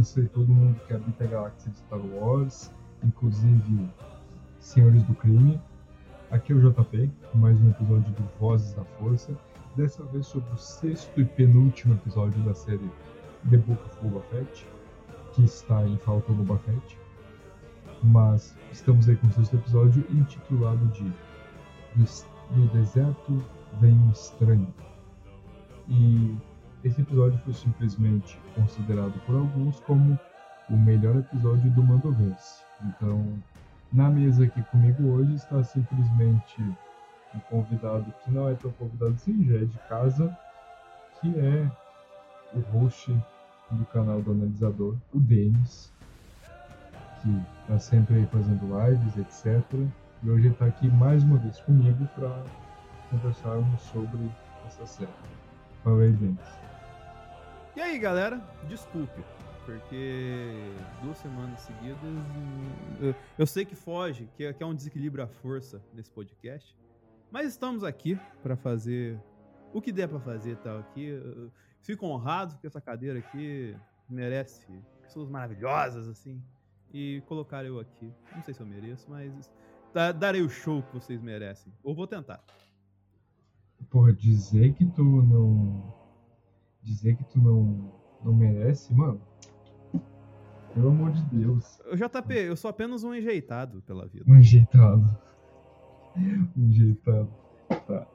E todo mundo que habita a galáxia de Star Wars, inclusive senhores do crime. Aqui é o JP, mais um episódio do Vozes da Força, dessa vez sobre o sexto e penúltimo episódio da série The Book of Boba Fett, que está em falta Boba Fett. Mas estamos aí com o sexto episódio intitulado de Do, do Deserto Vem Estranho. E esse episódio foi simplesmente considerado por alguns como o melhor episódio do Mandoverse. Então, na mesa aqui comigo hoje está simplesmente um convidado que não é tão convidado assim, já é de casa, que é o host do canal do analisador, o Denis, que está sempre aí fazendo lives, etc. E hoje ele está aqui mais uma vez comigo para conversarmos sobre essa série. Fala aí, Denis. E aí, galera, desculpe, porque duas semanas seguidas. hum, Eu, sei que foge, que é, é um desequilíbrio à força nesse podcast, mas estamos aqui para fazer o que der para fazer, tal. Aqui, eu fico honrado que essa cadeira aqui merece pessoas maravilhosas assim e colocar eu aqui. Não sei se eu mereço, mas da- darei o show que vocês merecem. Ou vou tentar. Porra, dizer que tu não. Dizer que tu não, não merece, mano. Pelo amor de Deus. Eu, JP, eu sou apenas um enjeitado pela vida. Um enjeitado. Um enjeitado. Tá.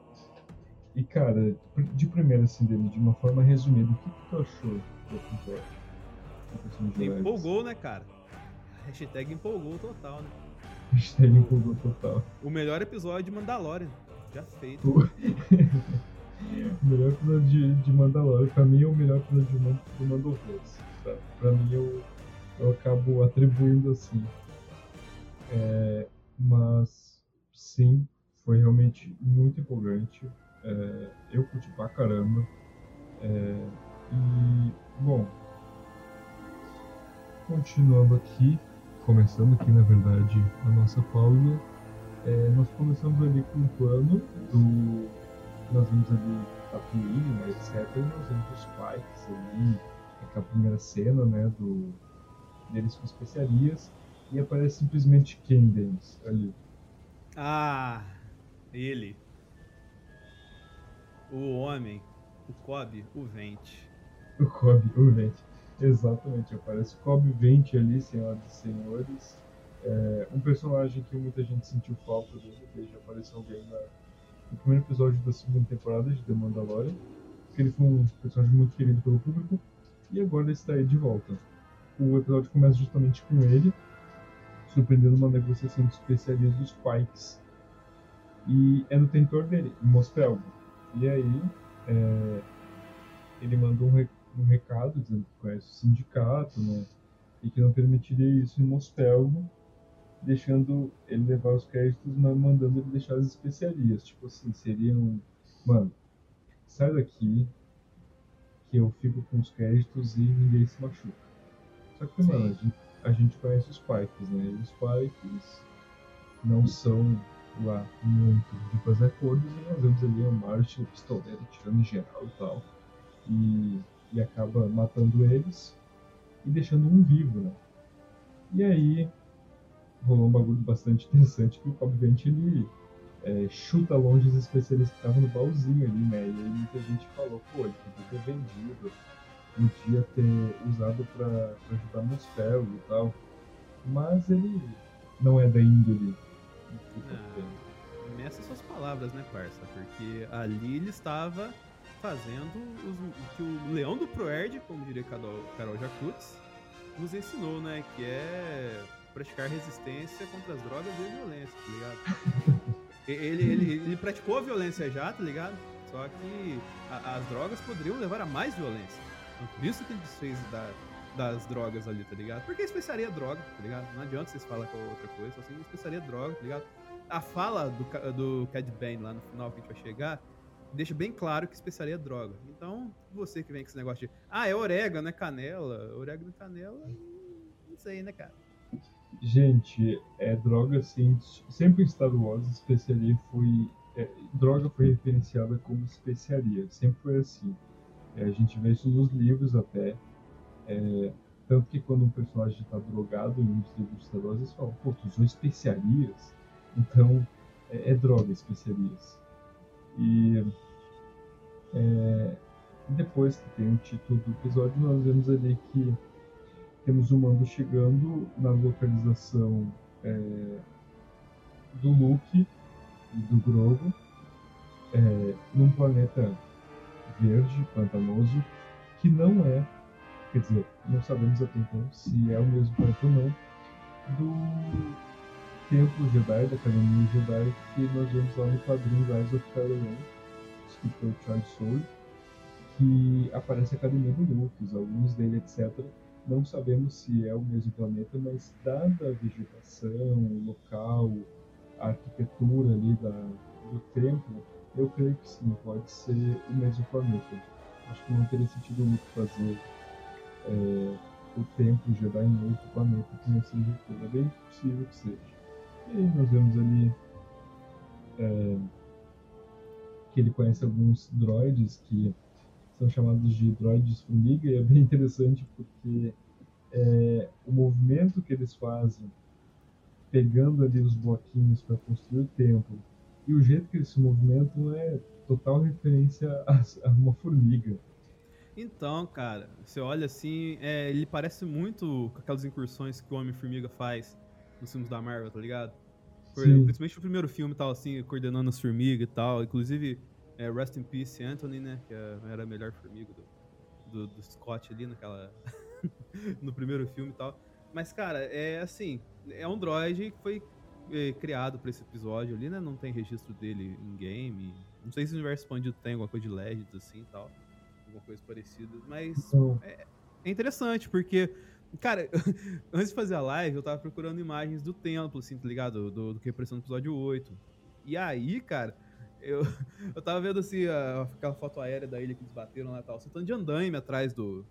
E cara, de primeira assim, dele, de uma forma resumida, o que, que tu achou do episódio? Empolgou, né, cara? Hashtag empolgou total, né? Hashtag empolgou total. O melhor episódio de Mandalorian. Já feito. O o melhor episódio de, de Mandalorian, pra mim é o melhor episódio de Man- do Mandoverse. Tá? Pra mim eu, eu acabo atribuindo assim. É, mas sim, foi realmente muito empolgante. É, eu curti pra caramba. É, e, bom, continuando aqui, começando aqui na verdade a nossa pausa, é, nós começamos ali com um plano do. Nós vimos ali Tatooine, né, etc. E nós vimos os Pikes ali, aquela primeira cena, né, do, deles com especiarias. E aparece simplesmente quem deles ali. Ah, ele. O homem, o Cobb, o Vente. O Cobb, o Vente. Exatamente, aparece o Cobb Vente ali, senhoras e senhores. É, um personagem que muita gente sentiu falta dele, ele já apareceu bem na, no primeiro episódio da segunda temporada de The Mandalorian. Porque ele foi um personagem muito querido pelo público. E agora ele está aí de volta. O episódio começa justamente com ele, surpreendendo uma negociação de especialistas dos Pikes. E é no território dele, Mospelgo. E aí, é, ele mandou um, um recado dizendo que conhece o sindicato, né? E que não permitiria isso em Mospelgo, deixando ele levar os créditos, mas mandando ele deixar as especiarias. Tipo assim, seriam. Mano, sai daqui que eu fico com os créditos e ninguém se machuca. Só que, mano, a gente, a gente conhece os Pikes, né? E os Pikes não são lá muito de fazer acordos e nós vemos ali o Martin, o pistoleiro, tirando em geral e tal. E, e acaba matando eles e deixando um vivo, né? E aí rolou um bagulho bastante interessante que o Cobb Vent ele é, chuta longe os especialistas que estavam no baúzinho ali, né? E aí muita gente falou, pô, ele podia ter vendido, podia ter usado pra, pra ajudar Muspel e tal. Mas ele não é da índole. Ah. Meça suas palavras, né, parça? Porque ali ele estava fazendo os- o que o Leão do Proerd, como diria Carol, Carol Jacutz, nos ensinou, né? Que é praticar resistência contra as drogas e a violência, tá ligado? Ele, ele, ele praticou a violência já, tá ligado? Só que a- as drogas poderiam levar a mais violência. Então, por isso que ele desfez da- das drogas ali, tá ligado? Porque especiaria droga, tá ligado? Não adianta vocês falar com outra coisa, assim, especiaria droga, tá ligado? A fala do, do Cad Bane lá no final que a gente vai chegar deixa bem claro que especiaria é droga. Então, você que vem com esse negócio de ah, é orégano, é canela, orégano e canela, não sei, né, cara? Gente, é droga assim. Sempre em Star Wars, especiaria foi. é, droga foi referenciada como especiaria. Sempre foi assim. É, a gente vê isso nos livros até. É, tanto que quando um personagem está drogado em um dos livros de Star Wars, eles falam, pô, tu usou especiarias? Então, é, é droga, especiarias. E é, depois que tem o título do episódio, nós vemos ali que temos o Mando chegando na localização é, do Luke e do Grogu, é, num planeta verde, pantanoso, que não é, quer dizer, não sabemos até então se é o mesmo planeta ou não, do Templo Jedi, da Academia Jedi, que nós vemos lá no quadrinho Rise of Kylo escrito pelo Charles Soule, que aparece a Academia do Luke, os alunos dele, etc. Não sabemos se é o mesmo planeta, mas dada a vegetação, o local, a arquitetura ali da, do templo, eu creio que sim, pode ser o mesmo planeta. Acho que não teria sentido muito fazer é, o templo Jedi em outro planeta que não seja aquele. É bem possível que seja. E aí nós vemos ali é, que ele conhece alguns droids que são chamados de droids formiga e é bem interessante porque é, o movimento que eles fazem pegando ali os bloquinhos para construir o templo e o jeito que eles se movimentam é total referência a, a uma formiga. Então, cara, você olha assim, é, ele parece muito com aquelas incursões que o Homem-Formiga faz nos filmes da Marvel, tá ligado? Por- principalmente o primeiro filme tal, assim, coordenando as formigas e tal. Inclusive, é, Rest in Peace Anthony, né? Que é- era melhor formiga do, do, do Scott ali naquela. no primeiro filme e tal. Mas, cara, é assim, é um droid que foi é, criado pra esse episódio ali, né? Não tem registro dele em game. Não sei se o universo expandido tem alguma coisa de Legends assim e tal. Alguma coisa parecida. Mas Então, é interessante, porque, cara, antes de fazer a live, eu tava procurando imagens do templo, assim, tá ligado? Do, do que apareceu no episódio 8. E aí, cara, eu, eu tava vendo, assim, a- aquela foto aérea da ilha que eles bateram lá e tal, sentando de andaime atrás do,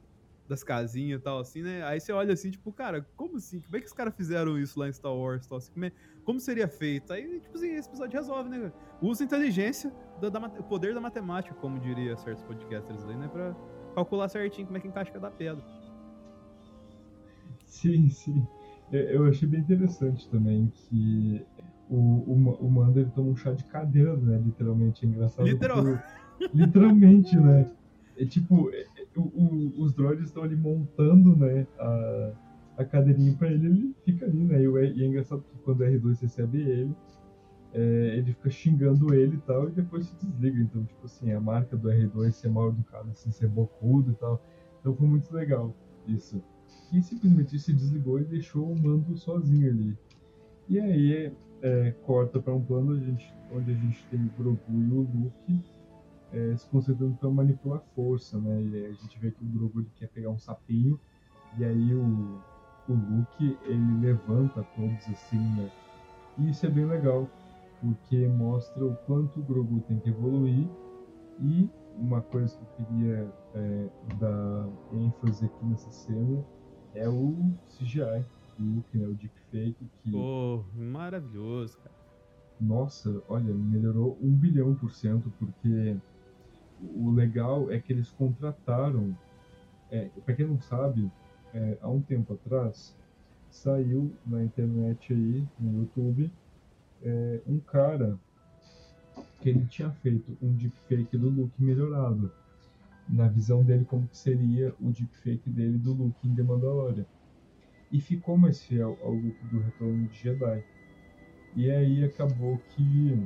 das casinhas e tal, assim, né? Aí você olha assim, tipo, cara, como assim? Como é que os caras fizeram isso lá em Star Wars? Tal, assim, como, é- como seria feito? Aí, tipo assim, esse episódio resolve, né? Usa a inteligência, da, da o poder da matemática, como diria certos podcasters aí, né? Pra calcular certinho como é que encaixa cada pedra. sim, sim. Eu achei bem interessante também que o, o, o Mando ele toma um chá de cadeira, né? Literalmente. É engraçado. Literal. porque- literalmente, né? É tipo, é- é- o- o- os droids estão ali montando, né? A, a cadeirinha pra ele, ele fica ali, né? E, o- e é engraçado que quando o R2 recebe ele, é, ele fica xingando ele e tal, e depois se desliga. Então, tipo assim, a marca do R2 ser mal educado, assim, ser bocudo e tal. Então foi muito legal isso. E simplesmente se desligou e deixou o mando sozinho ali. E aí é, corta para um plano a, gente, onde a gente tem o Grogu e o Luke é, se concentrando para manipular força, né? E a gente vê que o Grogu quer pegar um sapinho e aí o, o Luke ele levanta todos assim, né? E isso é bem legal, porque mostra o quanto o Grogu tem que evoluir e uma coisa que eu queria é, dar ênfase aqui nessa cena é o CGI do Luke, né? O deepfake que Pô, maravilhoso, cara. nossa, olha, melhorou um bilhão por cento, porque o legal é que eles contrataram. É, para quem não sabe, é, há um tempo atrás saiu na internet aí, no YouTube, é, um cara que ele tinha feito um deepfake do Luke melhorado. Na visão dele, como que seria o deepfake dele do Luke em The Mandalorian. E ficou mais fiel ao Luke do Retorno de Jedi. E aí acabou que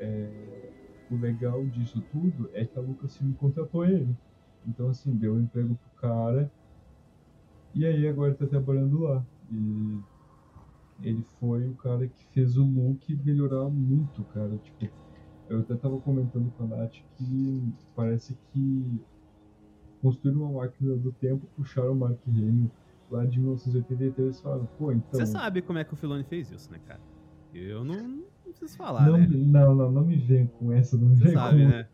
é, o legal disso tudo é que a Lucasfilm contratou ele. Então assim, deu um emprego pro cara. E aí agora tá trabalhando lá. E ele foi o cara que fez o look melhorar muito, cara. Tipo, eu até tava comentando com a Nath que parece que construíram uma máquina do tempo, puxaram o Mark Hamill lá de 1983 e falaram, pô, então... Você sabe como é que o Filoni fez isso, né, cara? Eu não, não preciso falar, não, né? não, não, não me vem com essa, não me Você vem sabe, com... né?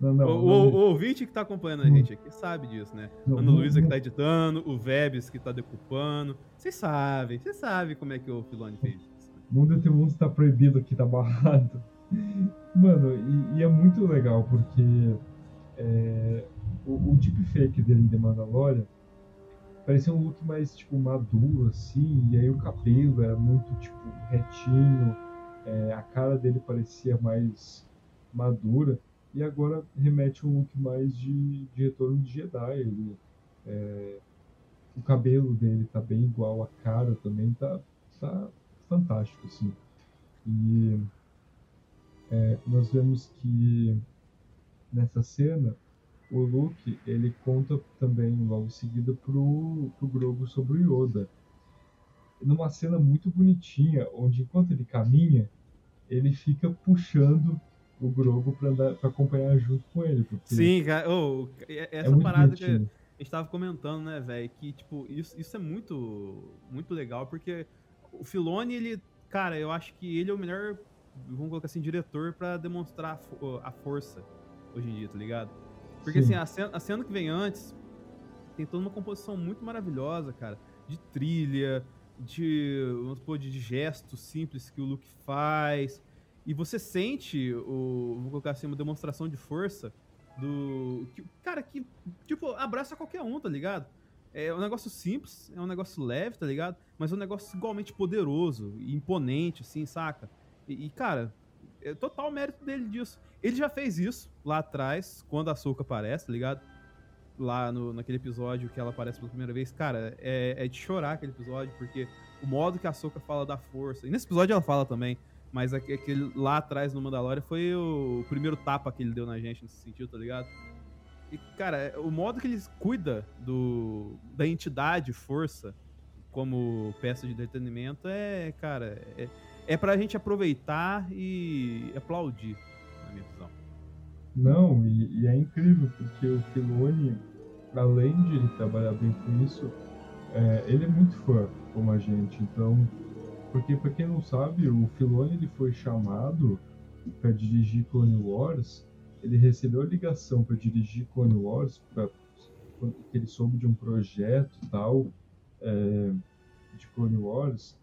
Não, não, o, o- o ouvinte que tá acompanhando a gente aqui sabe disso, né? Não, Ana Luísa que tá editando, o Vebs que tá decupando. Vocês sabem, vocês sabem como é que o Filoni fez isso. né? Mundo entre mundos tá proibido aqui, tá barrado. Mano, e, e é muito legal porque é, o, o deepfake dele em The Mandalorian parecia um look mais, tipo, maduro, assim, e aí o cabelo era muito, tipo, retinho, é, a cara dele parecia mais madura, e agora remete a um look mais de, de retorno de Jedi. Ele, é, o cabelo dele tá bem igual, a cara também tá, tá fantástico, assim. E é, nós vemos que nessa cena o Luke ele conta também logo em seguida pro, pro Grogu sobre o Yoda. Numa cena muito bonitinha, onde enquanto ele caminha, ele fica puxando o Grogu pra, andar, pra acompanhar junto com ele. Porque Sim, cara. é essa muito parada que a gente tava comentando, né, velho? Que, tipo, isso, isso é muito, muito legal, porque o Filoni, ele. Cara, eu acho que ele é o melhor, vamos colocar assim, diretor pra demonstrar a força hoje em dia, tá ligado? Porque, Sim. assim, a cena, a cena que vem antes tem toda uma composição muito maravilhosa, cara. De trilha, de, vamos supor, de gestos simples que o Luke faz. E você sente, o, vou colocar assim, uma demonstração de força do. Que, cara, que, tipo, abraça qualquer um, tá ligado? É um negócio simples, é um negócio leve, tá ligado? Mas é um negócio igualmente poderoso e imponente, assim, saca? E, e, cara, é total mérito dele disso. Ele já fez isso lá atrás, quando a Soca aparece, tá ligado? Lá no, naquele episódio que ela aparece pela primeira vez. Cara, é, é de chorar aquele episódio, porque o modo que a Soca fala da força. E nesse episódio ela fala também, mas aque- aquele lá atrás no Mandalorian foi o primeiro tapa que ele deu na gente nesse sentido, tá ligado? E, cara, o modo que ele cuida do, da entidade força como peça de entretenimento é, cara, é, é pra gente aproveitar e aplaudir, na minha visão. Não, e, e é incrível, porque o Filoni, além de ele trabalhar bem com isso, é, ele é muito fã como a gente. Então, porque pra quem não sabe, o Filoni ele foi chamado para dirigir Clone Wars. Ele recebeu a ligação para dirigir Clone Wars, pra, quando ele soube de um projeto tal é, de Clone Wars,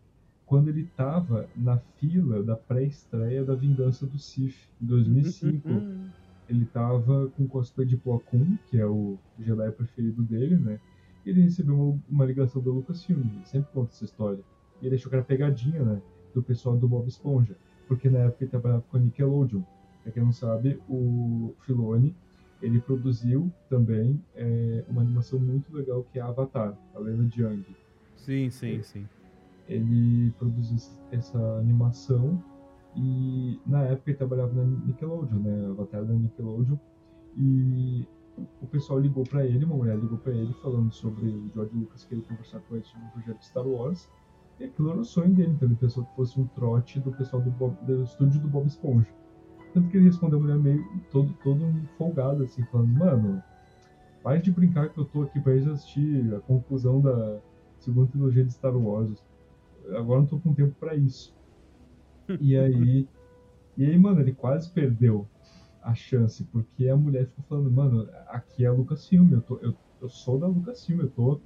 quando ele estava na fila da pré-estreia da Vingança do Sith, em 2005 Uhum. ele tava com cosplay de Plo Koon, que é o Jedi preferido dele, né? E ele recebeu uma, uma ligação da Lucasfilm, ele sempre conta essa história. E ele achou que era pegadinha, né? Do pessoal do Bob Esponja. Porque na época ele trabalhava com a Nickelodeon. Pra quem não sabe, o Filoni, ele produziu também é, uma animação muito legal que é Avatar, a Lenda de Aang Sim, sim, sim. Ele produziu essa animação e na época ele trabalhava na Nickelodeon, né, Avatar da Nickelodeon, e o pessoal ligou pra ele, uma mulher ligou pra ele falando sobre o George Lucas, que ele conversar com ele sobre o projeto Star Wars, e aquilo era o sonho dele, então ele pensou que fosse um trote do pessoal do, Bob, do estúdio do Bob Esponja. Tanto que ele respondeu a mulher meio todo, todo folgado, assim, falando, mano, pare de brincar que eu tô aqui pra ir assistir a conclusão da segunda trilogia de Star Wars. Agora não tô com tempo pra isso. e aí. E aí, mano, ele quase perdeu a chance, porque a mulher ficou falando, mano, aqui é a Lucasfilm, eu, tô, eu, eu sou da Lucasfilm, eu tô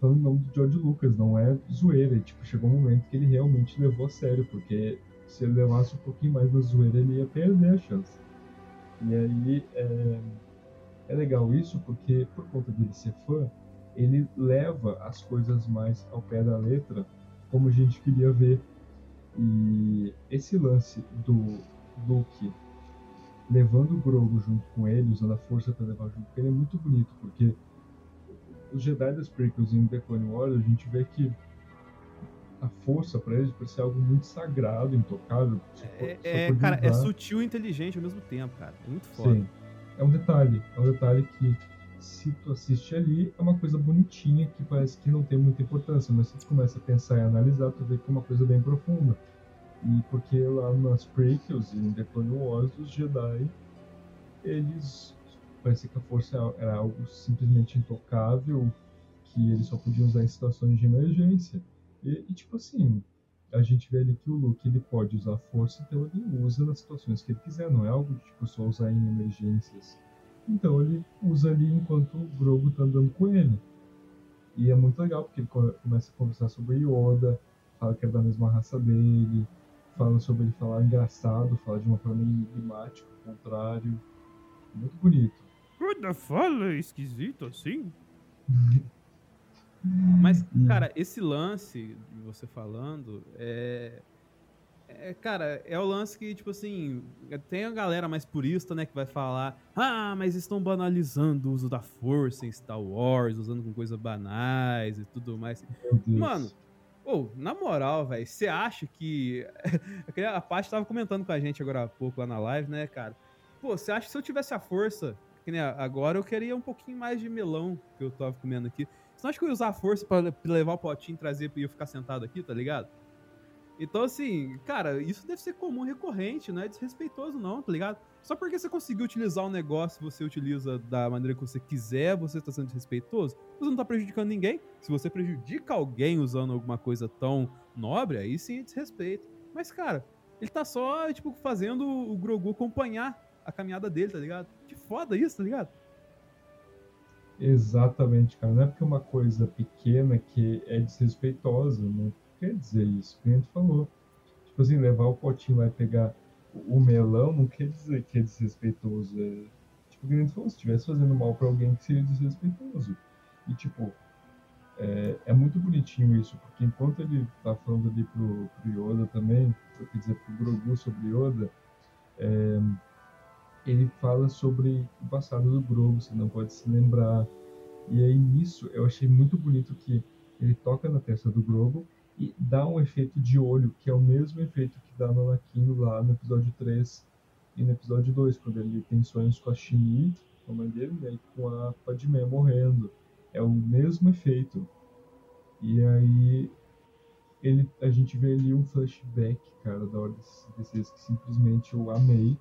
falando em nome do George Lucas, não é zoeira. E, tipo, chegou um momento que ele realmente levou a sério, porque se ele levasse um pouquinho mais da zoeira, ele ia perder a chance. E aí é, é legal isso, porque por conta dele ser fã, ele leva as coisas mais ao pé da letra, como a gente queria ver. E esse lance do Luke levando o Grogu junto com ele, usando a força para levar junto com ele, é muito bonito, porque os Jedi das prequels em The Clone Wars, a gente vê que a força para eles parece algo muito sagrado, intocável. É, é cara, é sutil e inteligente ao mesmo tempo, cara. É muito foda. Sim. É um detalhe, é um detalhe que se tu assiste ali, é uma coisa bonitinha que parece que não tem muita importância, mas se tu começa a pensar e analisar, tu vê que é uma coisa bem profunda. E porque lá nas prequels e em The Clone Wars, os Jedi, eles parecia que a força era algo simplesmente intocável, que eles só podiam usar em situações de emergência. E, e, tipo assim, a gente vê ali que o Luke ele pode usar força, então ele usa nas situações que ele quiser, não é algo de tipo, só usar em emergências. Então ele usa ali enquanto o Grogu tá andando com ele. E é muito legal, porque ele começa a conversar sobre Yoda, fala que é da mesma raça dele, fala sobre ele falar engraçado, fala de uma forma enigmática, ao contrário. Muito bonito. Ainda fala esquisito assim? Mas, cara, esse lance de você falando é, é. Cara, é o lance que, tipo assim, tem a galera mais purista, né, que vai falar: ah, mas estão banalizando o uso da força em Star Wars, usando com coisas banais e tudo mais. Mano, oh, na moral, velho, você acha que. a parte tava comentando com a gente agora há pouco lá na live, né, cara? Pô, você acha que se eu tivesse a força que nem agora eu queria um pouquinho mais de melão que eu tava comendo aqui. Você não acha que eu ia usar a força pra levar o potinho e trazer pra eu ficar sentado aqui, tá ligado? Então, assim, cara, isso deve ser comum, recorrente, não é desrespeitoso, não, tá ligado? Só porque você conseguiu utilizar um negócio, você utiliza da maneira que você quiser, você está sendo desrespeitoso, você não tá prejudicando ninguém. Se você prejudica alguém usando alguma coisa tão nobre, aí sim é desrespeito. Mas, cara, ele tá só, tipo, fazendo o Grogu acompanhar a caminhada dele, tá ligado? Que foda isso, tá ligado? Exatamente, cara. Não é porque uma coisa pequena que é desrespeitosa, não quer dizer isso. O cliente falou. Tipo assim, levar o potinho lá e pegar o melão não quer dizer que é desrespeitoso. É, tipo, o cliente falou, se estivesse fazendo mal para alguém que seria desrespeitoso. E tipo, é, é, muito bonitinho isso, porque enquanto ele tá falando ali pro, pro Yoda também, quer dizer, pro Grogu sobre Yoda, é, ele fala sobre o passado do Grogu, você não pode se lembrar. E aí nisso eu achei muito bonito que ele toca na testa do Grogu e dá um efeito de olho, que é o mesmo efeito que dá no Anakin lá no episódio 3 e no episódio 2, quando ele tem sonhos com a Shmi, com a mãe dele, né, e com a Padmé morrendo. É o mesmo efeito. E aí ele, a gente vê ali um flashback, cara, da Ordem 66 que simplesmente eu amei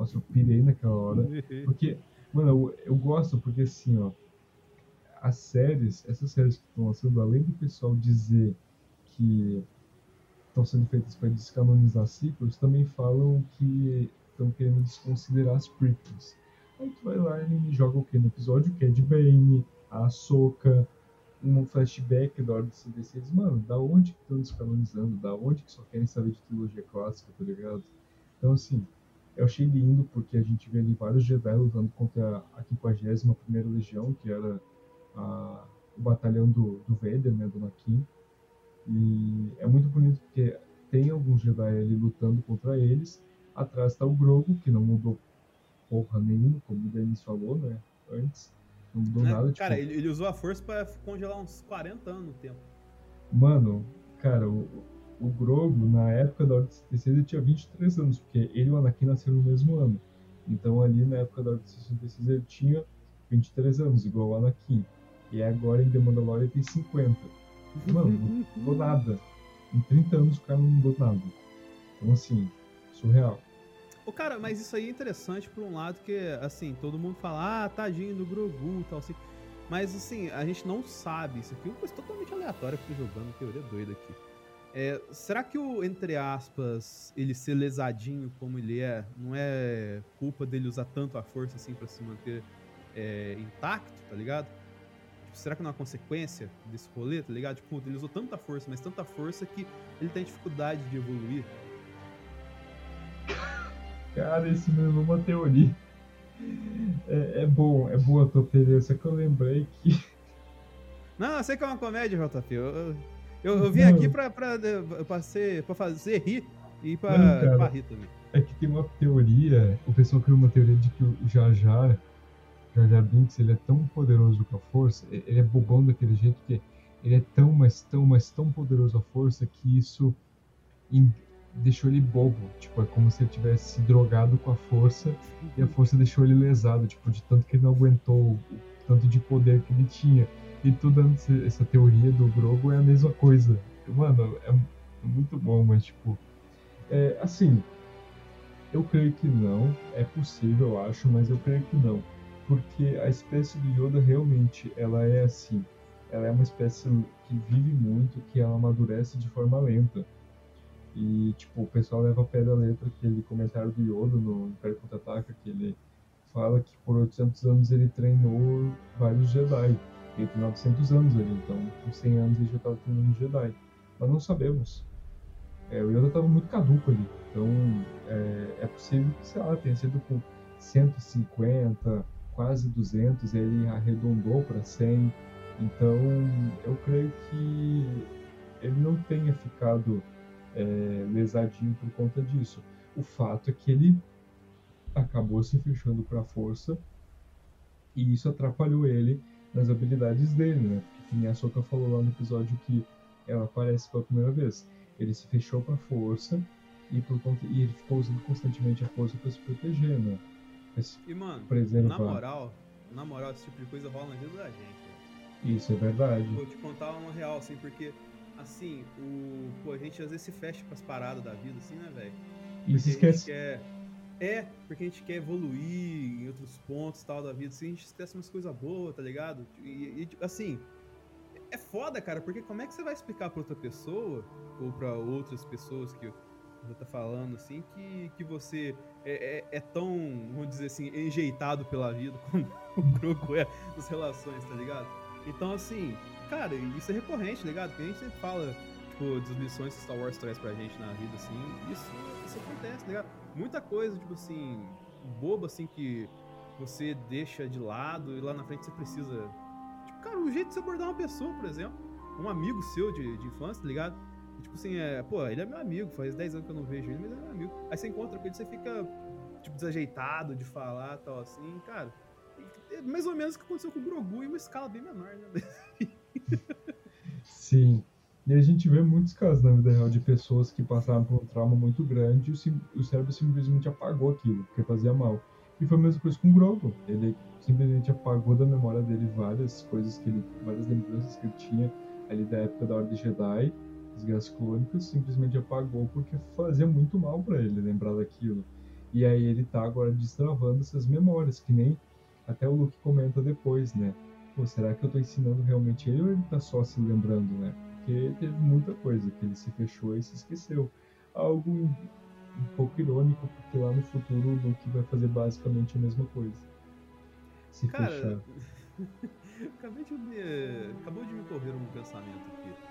nossa, eu pirei naquela hora. Porque, mano, eu, eu gosto porque assim, ó. As séries, essas séries que estão lançando, além do pessoal dizer que estão sendo feitas para descanonizar ciclos, também falam que estão querendo desconsiderar as prequels. Aí tu vai lá e joga o que? No episódio que é de Bane, a Ahsoka, um flashback da Ordem 66. Mano, da onde que estão descanonizando? Da onde que só querem saber de trilogia clássica, tá ligado? Então, assim, eu achei lindo porque a gente vê ali vários Jedi lutando contra a 51ª Legião, que era a, o batalhão do, do Vader, né, do Nakin. E é muito bonito porque tem alguns Jedi ali lutando contra eles. Atrás está o Grogu, que não mudou porra nenhuma, como o Denis falou, né, antes. Não mudou né? nada. Cara, tipo... ele, ele usou a força para congelar uns 40 anos no tempo. Mano, cara, o, o Grogu, na época da Ordem 66, ele tinha 23 anos, porque ele e o Anakin nasceram no mesmo ano. Então, ali na época da Ordem 66, ele tinha 23 anos, igual o Anakin. E agora em The Mandalorian ele tem 50. Mano, não mudou nada. Em 30 anos o cara não mudou nada. Então, assim, surreal. Ô, cara, mas isso aí é interessante por um lado que, assim, todo mundo fala, ah, tadinho do Grogu e tal, assim. Mas, assim, a gente não sabe. Isso aqui é uma coisa totalmente aleatória que eu tô jogando, teoria doida aqui. É, será que o, entre aspas, ele ser lesadinho como ele é, não é culpa dele usar tanto a força assim pra se manter é, intacto, tá ligado? Tipo, será que não é uma consequência desse rolê, tá ligado? Tipo, ele usou tanta força, mas tanta força que ele tem dificuldade de evoluir. Cara, isso me lembrou uma teoria. É, é bom, é boa a tua teoria, só que eu lembrei que. Não, eu sei que é uma comédia, JP. Eu, eu, eu, eu vim Não. aqui pra, pra, pra, ser, pra fazer rir e pra, Não, pra rir também. É que tem uma teoria, o pessoal criou uma teoria de que o Jar Jar, Binks, ele é tão poderoso com a força, ele é bobão daquele jeito que ele é tão, mas tão, mas tão poderoso a força que isso deixou ele bobo. Tipo, é como se ele tivesse se drogado com a força e a força deixou ele lesado, tipo, de tanto que ele não aguentou o tanto de poder que ele tinha. E toda essa, essa teoria do Grogu é a mesma coisa. Mano, é muito bom, mas tipo, é, assim, eu creio que não. É possível, eu acho, mas eu creio que não. Porque a espécie do Yoda realmente, ela é assim. Ela é uma espécie que vive muito, que ela amadurece de forma lenta. E, tipo, o pessoal leva a pé da letra aquele comentário do Yoda no Império Contra-Ataca, que ele fala que por 800 anos ele treinou vários Jedi. Ele tem 900 anos ali, então com 100 anos ele já estava treinando Jedi. Mas não sabemos. É, o Yoda estava muito caduco ali. Então é, é possível que, sei lá, tenha sido com 150, quase 200, e aí ele arredondou para 100. Então eu creio que ele não tenha ficado é, lesadinho por conta disso. O fato é que ele acabou se fechando para a força e isso atrapalhou ele nas habilidades dele, né? Porque a Soka falou lá no episódio que ela aparece pela primeira vez. Ele se fechou para a força e por conta e ele ficou usando constantemente a força para se proteger, né? E, mano, preservar. na moral, na moral, esse tipo de coisa rola na vida da gente. Isso é verdade. Vou te contar uma real, assim, porque, assim, o. Pô, a gente às vezes se fecha pras paradas da vida, assim, né, velho? E se esquece. quer. É, porque a gente quer evoluir em outros pontos tal da vida, assim, a gente esquece umas coisas boas, tá ligado? E, e, assim, é foda, cara, porque como é que você vai explicar pra outra pessoa, ou pra outras pessoas que você tá falando, assim, que, que você é, é, é tão, vamos dizer assim, enjeitado pela vida como o Grogu é nas relações, tá ligado? Então, assim, cara, isso é recorrente, tá ligado? Que a gente sempre fala, tipo, das lições que Star Wars traz pra gente na vida, assim, isso, isso acontece, tá ligado? Muita coisa, tipo assim, boba, assim, que você deixa de lado e lá na frente você precisa. Tipo, cara, o jeito de você abordar uma pessoa, por exemplo, um amigo seu de, de infância, tá ligado? E, tipo assim, é, pô, ele é meu amigo, faz 10 anos que eu não vejo ele, mas ele é meu amigo. Aí você encontra com ele, você fica, tipo, desajeitado de falar tal, assim, cara. É mais ou menos o que aconteceu com o Grogu em uma escala bem menor, né? Sim. E a gente vê muitos casos na vida real de pessoas que passaram por um trauma muito grande e o, cérebro simplesmente apagou aquilo, porque fazia mal. E foi a mesma coisa com o Grogu. Ele simplesmente apagou da memória dele várias coisas que ele. várias lembranças que ele tinha ali da época da Ordem Jedi, das Guerras Clônicas, simplesmente apagou porque fazia muito mal pra ele lembrar daquilo. E aí ele tá agora destravando essas memórias, que nem até o Luke comenta depois, né? Pô, será que eu tô ensinando realmente ele ou ele tá só se lembrando, né? Porque teve muita coisa que ele se fechou e se esqueceu. Algo um, um pouco irônico, porque lá no futuro o Luke vai fazer basicamente a mesma coisa. Se Cara, fechar. acabei de me, acabou de me correr um pensamento aqui.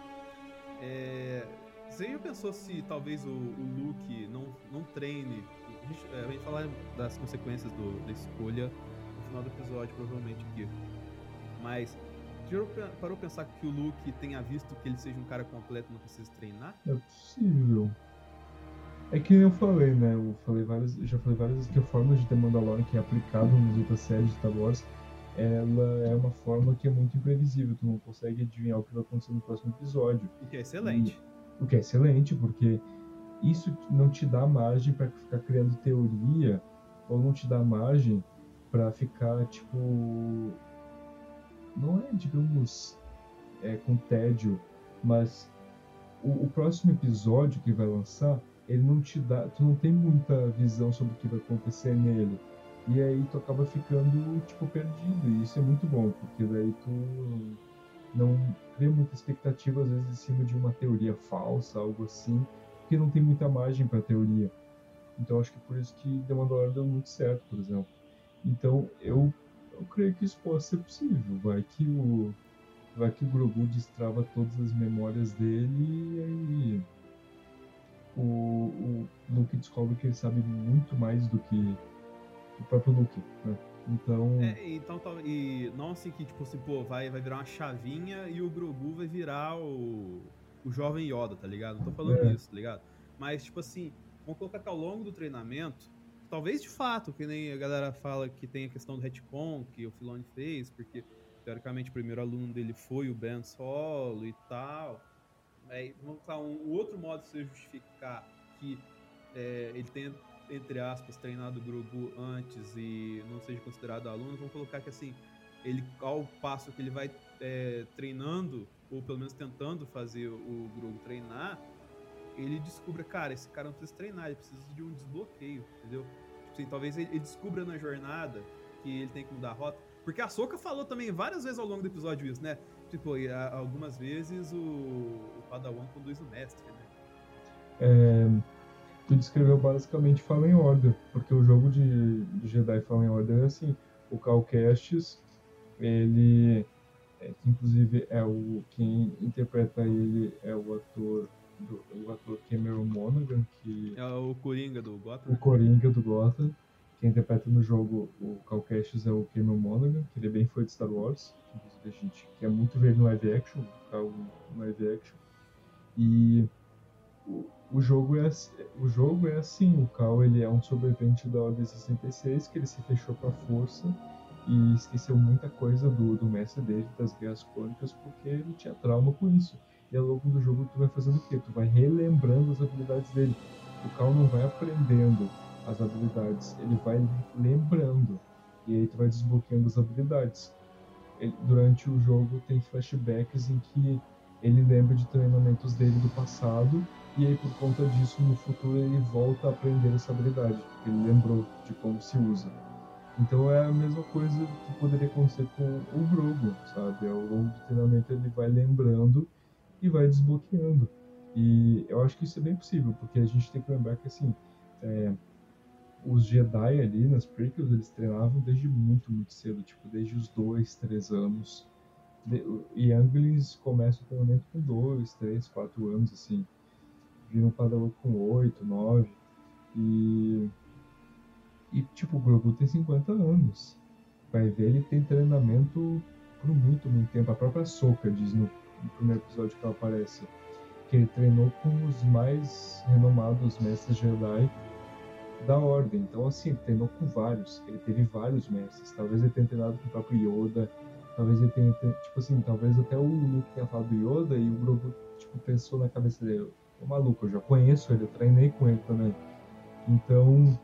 É, você já pensou se talvez o, o Luke não, não treine? A gente, é, gente falar das consequências do- da escolha no final do episódio, provavelmente aqui. Mas já parou pensar que o Luke tenha visto que ele seja um cara completo e não precisa treinar? É possível. É que eu falei, né? Eu falei várias, já falei várias vezes que a forma de The Mandalorian que é aplicada nas outras séries de Star Wars, ela é uma forma que é muito imprevisível. Tu não consegue adivinhar o que vai acontecer no próximo episódio. O que é excelente. O que é excelente, porque isso não te dá margem para ficar criando teoria, ou não te dá margem para ficar, tipo. Não é, digamos, é, com tédio, mas o, o próximo episódio que vai lançar ele não te dá, tu não tem muita visão sobre o que vai acontecer nele. E aí tu acaba ficando, tipo, perdido. E isso é muito bom, porque daí tu não cria muita expectativa, às vezes, em cima de uma teoria falsa, algo assim, porque não tem muita margem para teoria. Então acho que por isso que The Mandalorian deu muito certo, por exemplo. Então eu, eu creio que isso possa ser possível. Vai que o vai que o Grogu destrava todas as memórias dele e aí o, o Luke descobre que ele sabe muito mais do que o próprio Luke, né? Então. É, então e não assim que, tipo assim, pô, vai, vai virar uma chavinha e o Grogu vai virar o, o jovem Yoda, tá ligado? Não tô falando É. isso, tá ligado? Mas, tipo assim, vamos colocar que ao longo do treinamento, talvez de fato, que nem a galera fala que tem a questão do retcon que o Filoni fez, porque teoricamente o primeiro aluno dele foi o Ben Solo e tal. É, vamos colocar um, o outro modo de você justificar que é, ele tenha, entre aspas, treinado o Grogu antes e não seja considerado aluno, vamos colocar que assim, ele ao passo que ele vai é, treinando, ou pelo menos tentando fazer o Grogu treinar, ele descubra, cara, esse cara não precisa treinar, ele precisa de um desbloqueio, entendeu? Tipo assim, talvez ele, ele descubra na jornada que ele tem que mudar a rota. Porque a Soka falou também várias vezes ao longo do episódio isso, né? Tipo, algumas vezes o, o Padawan conduz o mestre, né? É, tu descreveu basicamente Fallen Order, porque o jogo de, de Jedi Fallen Order é assim, o Cal Kestis, ele, é, inclusive é o, quem interpreta ele é o ator, do, o ator Cameron Monaghan, que É o Coringa do Gotham. o Coringa do Gotham, quem interpreta no jogo o Cal Kestis é o Cameron Monaghan, que ele é bem fã de Star Wars, que inclusive a gente quer muito ver no live action, o Cal no live action, e o, o jogo é ass- o jogo é assim, o Cal ele é um sobrevivente da Ordem 66 que ele se fechou para força e esqueceu muita coisa do, do mestre dele das guerras crônicas porque ele tinha trauma com isso. E ao longo do jogo tu vai fazendo o quê? Tu vai relembrando as habilidades dele. O Cal não vai aprendendo as habilidades, ele vai lembrando. E aí tu vai desbloqueando as habilidades. Ele- durante o jogo tem flashbacks em que ele lembra de treinamentos dele do passado e aí por conta disso no futuro ele volta a aprender essa habilidade, porque ele lembrou de como se usa. Então é a mesma coisa que poderia acontecer com o Grogu, sabe? Ao longo do treinamento ele vai lembrando e vai desbloqueando. E eu acho que isso é bem possível, porque a gente tem que lembrar que assim, é, os Jedi ali nas prequels eles treinavam desde muito, muito cedo, tipo desde os dois, três anos. E Younglings começa o treinamento com dois, três, quatro anos, assim. Viram Padawan com oito, nove. E. E, tipo, o Grogu tem 50 anos. Vai ver, ele tem treinamento por muito, muito tempo. A própria Soka diz no, no primeiro episódio que ela aparece que ele treinou com os mais renomados mestres Jedi da Ordem. Então, assim, ele treinou com vários. Ele teve vários mestres. Talvez ele tenha treinado com o próprio Yoda. Talvez ele tenha, te- tipo assim, talvez até o Luke tenha falado do Yoda e o Grogu, tipo, pensou na cabeça dele, maluco, eu já conheço ele, eu treinei com ele também. Então,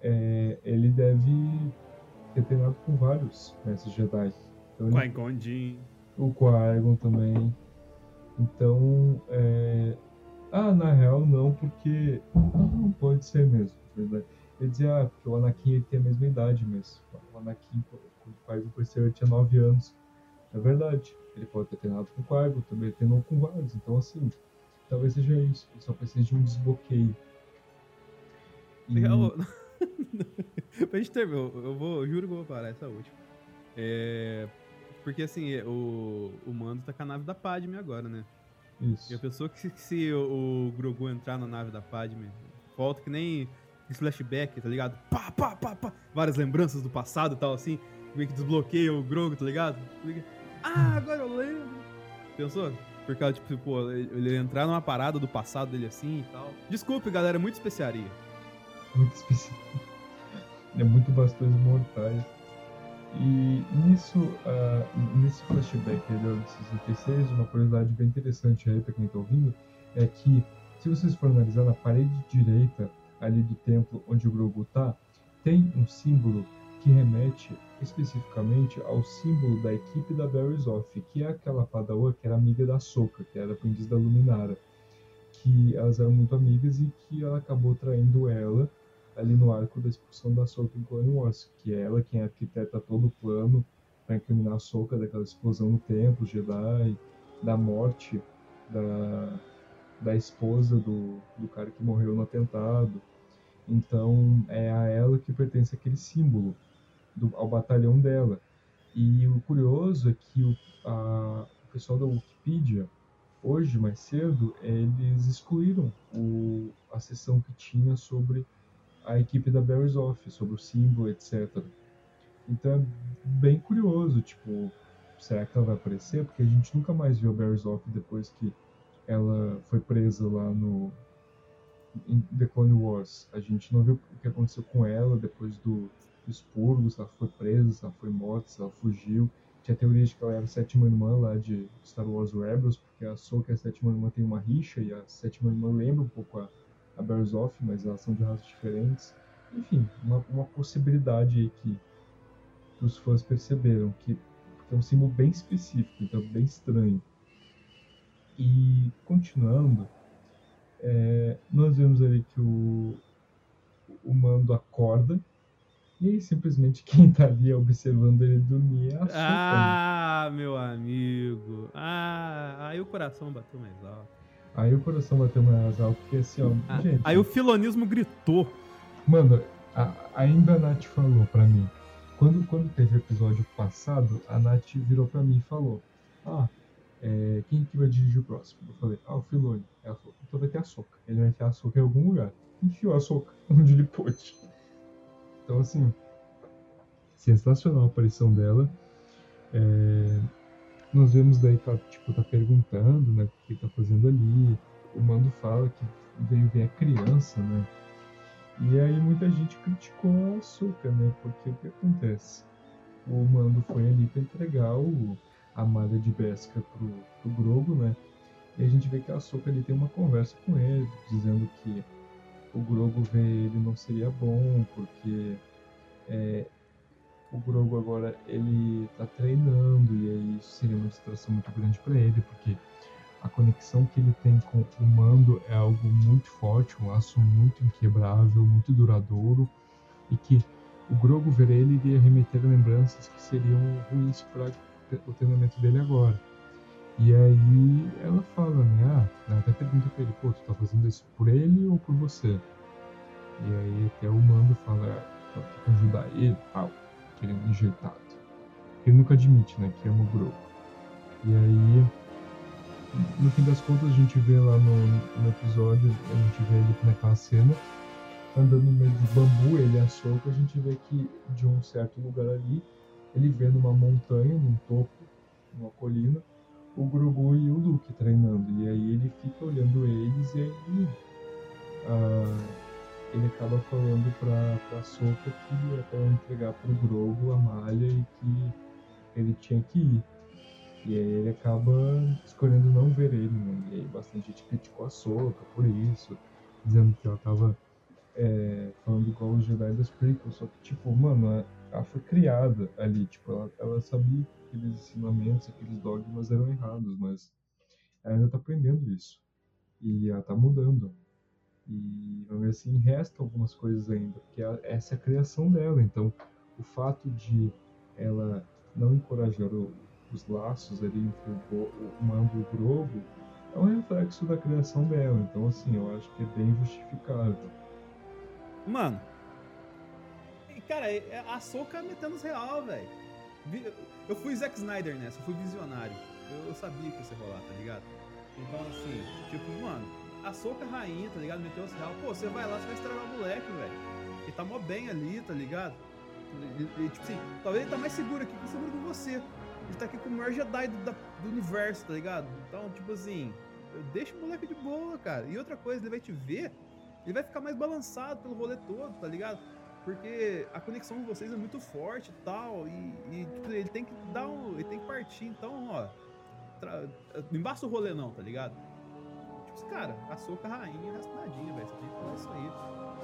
é, ele deve ter treinado com vários mestres Jedi. Então, ele Qui-Gon Jinn. o Qui-Gon também. Então, é... ah, na real não, porque não pode ser mesmo. Verdade. Ele dizia, ah, porque o Anakin ele tem a mesma idade, mas o Anakin, quando o Qui-Gon conheceu, ele tinha 9 anos. É verdade. Ele pode ter treinado com o Qui-Gon, também treinou com vários. Então, assim, talvez seja isso. Ele só precisa de um desbloqueio. E- Legal. pra gente terminar, eu vou, eu juro que eu vou parar essa última. É, porque assim, é, o, o Mando tá com a nave da Padme agora, né? Isso. E a pessoa que se, que se o, o Grogu entrar na nave da Padme, volta que nem flashback, tá ligado? Pá, pá, pá, pá. Várias lembranças do passado e tal, assim. Meio que desbloqueia o Grogu, tá ligado? Ah, agora eu lembro. Pensou? Por causa, tipo, pô, ele entrar numa parada do passado dele assim e tal. Desculpe, galera, é muito especiaria. muito específico. É muito bastões mortais. E nisso, ah, nesse flashback do 66, uma curiosidade bem interessante aí pra quem tá ouvindo, é que se vocês forem analisar na parede direita ali do templo onde o Grogu tá, tem um símbolo que remete especificamente ao símbolo da equipe da Barry's Off, que é aquela padawan que era amiga da Soka, que era aprendiz da Luminara. que elas eram muito amigas e que ela acabou traindo ela ali no arco da expulsão da Soka em Clone Wars, que é ela quem arquiteta todo o plano para incriminar a Soka daquela explosão no templo Jedi, da morte da, da esposa do, do cara que morreu no atentado. Então é a ela que pertence aquele símbolo do, ao batalhão dela. E o curioso é que o, a, o pessoal da Wikipedia, hoje, mais cedo, eles excluíram o, a sessão que tinha sobre a equipe da Berries Off, sobre o símbolo, etc. Então é bem curioso, tipo, será que ela vai aparecer? Porque a gente nunca mais viu a Berries Off depois que ela foi presa lá no em The Clone Wars. A gente não viu o que aconteceu com ela depois do expurgo, se ela foi presa, se ela foi morta, se ela fugiu. Tinha teoria de que ela era a sétima irmã lá de Star Wars Rebels, porque a Soka e a sétima irmã tem uma rixa, e a sétima irmã lembra um pouco a, a Berzoff, mas elas são de raças diferentes. Enfim, uma, uma possibilidade aí que, que os fãs perceberam, que, que é um símbolo bem específico, então bem estranho. E continuando, é, nós vemos ali que o, o Mando acorda e simplesmente quem tá ali observando ele dormir é a. Ah, meu amigo. Ah, aí o coração bateu mais alto. Aí o coração bateu mais alto, porque assim, ó, Ah, gente... Aí o filonismo gritou. Mano, a, ainda a Nath falou pra mim, quando, quando teve o episódio passado, a Nath virou pra mim e falou, ah, é, quem que vai dirigir o próximo? Eu falei, ah, o Filoni. Ela falou, então vai ter a Soca. Ele vai enfiar a Soca em algum lugar. Enfiou a Soca onde ele pôde. Então, assim, sensacional a aparição dela. É, nós vemos daí que ela, tipo, tá perguntando, né, o que tá fazendo ali. O Mando fala que veio ver a criança, né. E aí muita gente criticou a Ahsoka, né, porque o que acontece? O Mando foi ali pra entregar o, a malha de Beskar pro, pro Grogu, né, e a gente vê que a Ahsoka ali tem uma conversa com ele, dizendo que o Grogu ver ele não seria bom, porque é, o Grogu agora ele tá treinando e aí isso seria uma distração muito grande para ele, porque a conexão que ele tem com o Mando é algo muito forte, um laço muito inquebrável, muito duradouro, e que o Grogu ver ele iria remeter lembranças que seriam ruins para o treinamento dele agora. E aí ela fala, né? Ah, até pergunta pra ele, pô, tu tá fazendo isso por ele ou por você? E aí até o Mando fala, ah, eu que ajudar ele tal, que ele é enjeitado. Ele nunca admite, né, que ama o Grogu. E aí, no fim das contas, a gente vê lá no, no episódio, a gente vê ele naquela cena, andando no meio de bambu, ele a Soka, a gente vê que de um certo lugar ali, ele vê numa montanha, num topo, numa colina, o Grogu e o Luke treinando. E aí ele fica olhando eles e aí ah, ele acaba falando pra, pra Soka que é pra entregar pro Grogu a malha e que ele tinha que ir. E aí ele acaba escolhendo não ver ele, né? E aí bastante gente criticou a Soka por isso, dizendo que ela tava é, falando igual os Jedi das prequels, só que tipo, mano, ela foi criada ali, tipo, ela, ela sabia aqueles ensinamentos, aqueles dogmas eram errados, mas ela ainda tá aprendendo isso. E ela tá mudando. E, vamos ver assim, resta algumas coisas ainda, porque essa é a criação dela. Então, o fato de ela não encorajar o- os laços ali entre o, o Mando e o Grogu é um reflexo da criação dela. Então, assim, eu acho que é bem justificável. Mano. Cara, é- a Soca metendo os real, velho. Eu fui Zack Snyder nessa, eu fui visionário. Eu, eu sabia que ia rolar, tá ligado? Então, assim, tipo, mano, a Soca rainha, tá ligado? Meteu os real. Pô, você vai lá, você vai estragar o moleque, velho. Ele tá mó bem ali, tá ligado? Tipo assim, talvez ele tá mais seguro aqui que seguro com você. Ele tá aqui com o maior Jedi do, da- do universo, tá ligado? Então, tipo assim, deixa o moleque de boa, cara. E outra coisa, ele vai te ver, ele vai ficar mais balançado pelo rolê todo, tá ligado? Porque a conexão com vocês é muito forte e tal, e, tipo, ele tem que dar um. Ele tem que partir, então, ó. Tra... Não embaça o rolê, não, tá ligado? Tipo assim, cara, a soca rainha rastadinha, velho. Você tem que falar isso aí.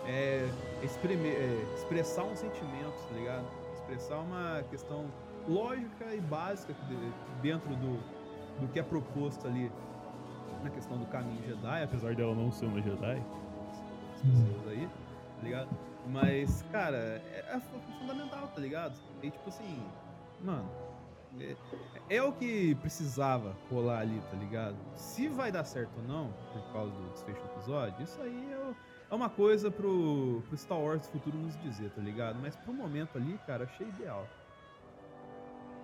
É, exprime- é, expressar um sentimento, tá ligado? Expressar uma questão lógica e básica de- dentro do, do que é proposto ali. na questão do caminho Jedi, apesar dela não ser uma Jedi, as Hum. pessoas aí, ligado? Mas, cara, é, é fu- fundamental, tá ligado? E tipo assim, mano, é, é o que precisava rolar ali, tá ligado? Se vai dar certo ou não, por causa do desfecho do episódio, isso aí é, é uma coisa pro, pro Star Wars futuro nos dizer, tá ligado? Mas pro momento ali, cara, achei ideal.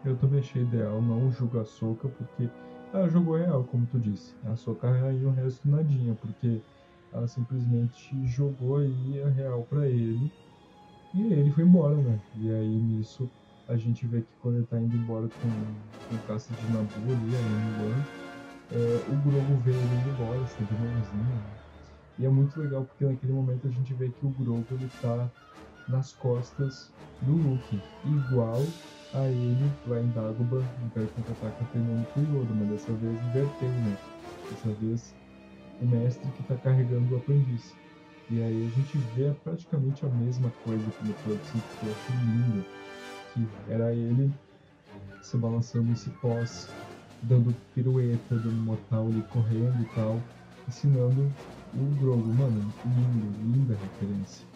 Eu também achei ideal, não julgo a Soca, porque ela jogou real, como tu disse. A Soca aí o resto nadinha, porque ela simplesmente jogou aí a real pra ele. E ele foi embora, né? E aí nisso a gente vê que quando ele tá indo embora com, com o caça de Nabu ali, aí One, é, o Grogu vê ele indo embora, assim, de mãozinha. Né? E é muito legal porque naquele momento a gente vê que o Grogu ele tá nas costas do Luke, igual a ele lá em Dagobah, no Império Contra-Ataca, treinando com o Yoda, mas dessa vez inverteu, né? Dessa vez o mestre que tá carregando o aprendiz. E aí a gente vê praticamente a mesma coisa que no Production, que eu achei lindo, que era ele se balançando esse pós, dando pirueta, dando mortal ali, correndo e tal, ensinando o Grogu. Mano, lindo, linda referência.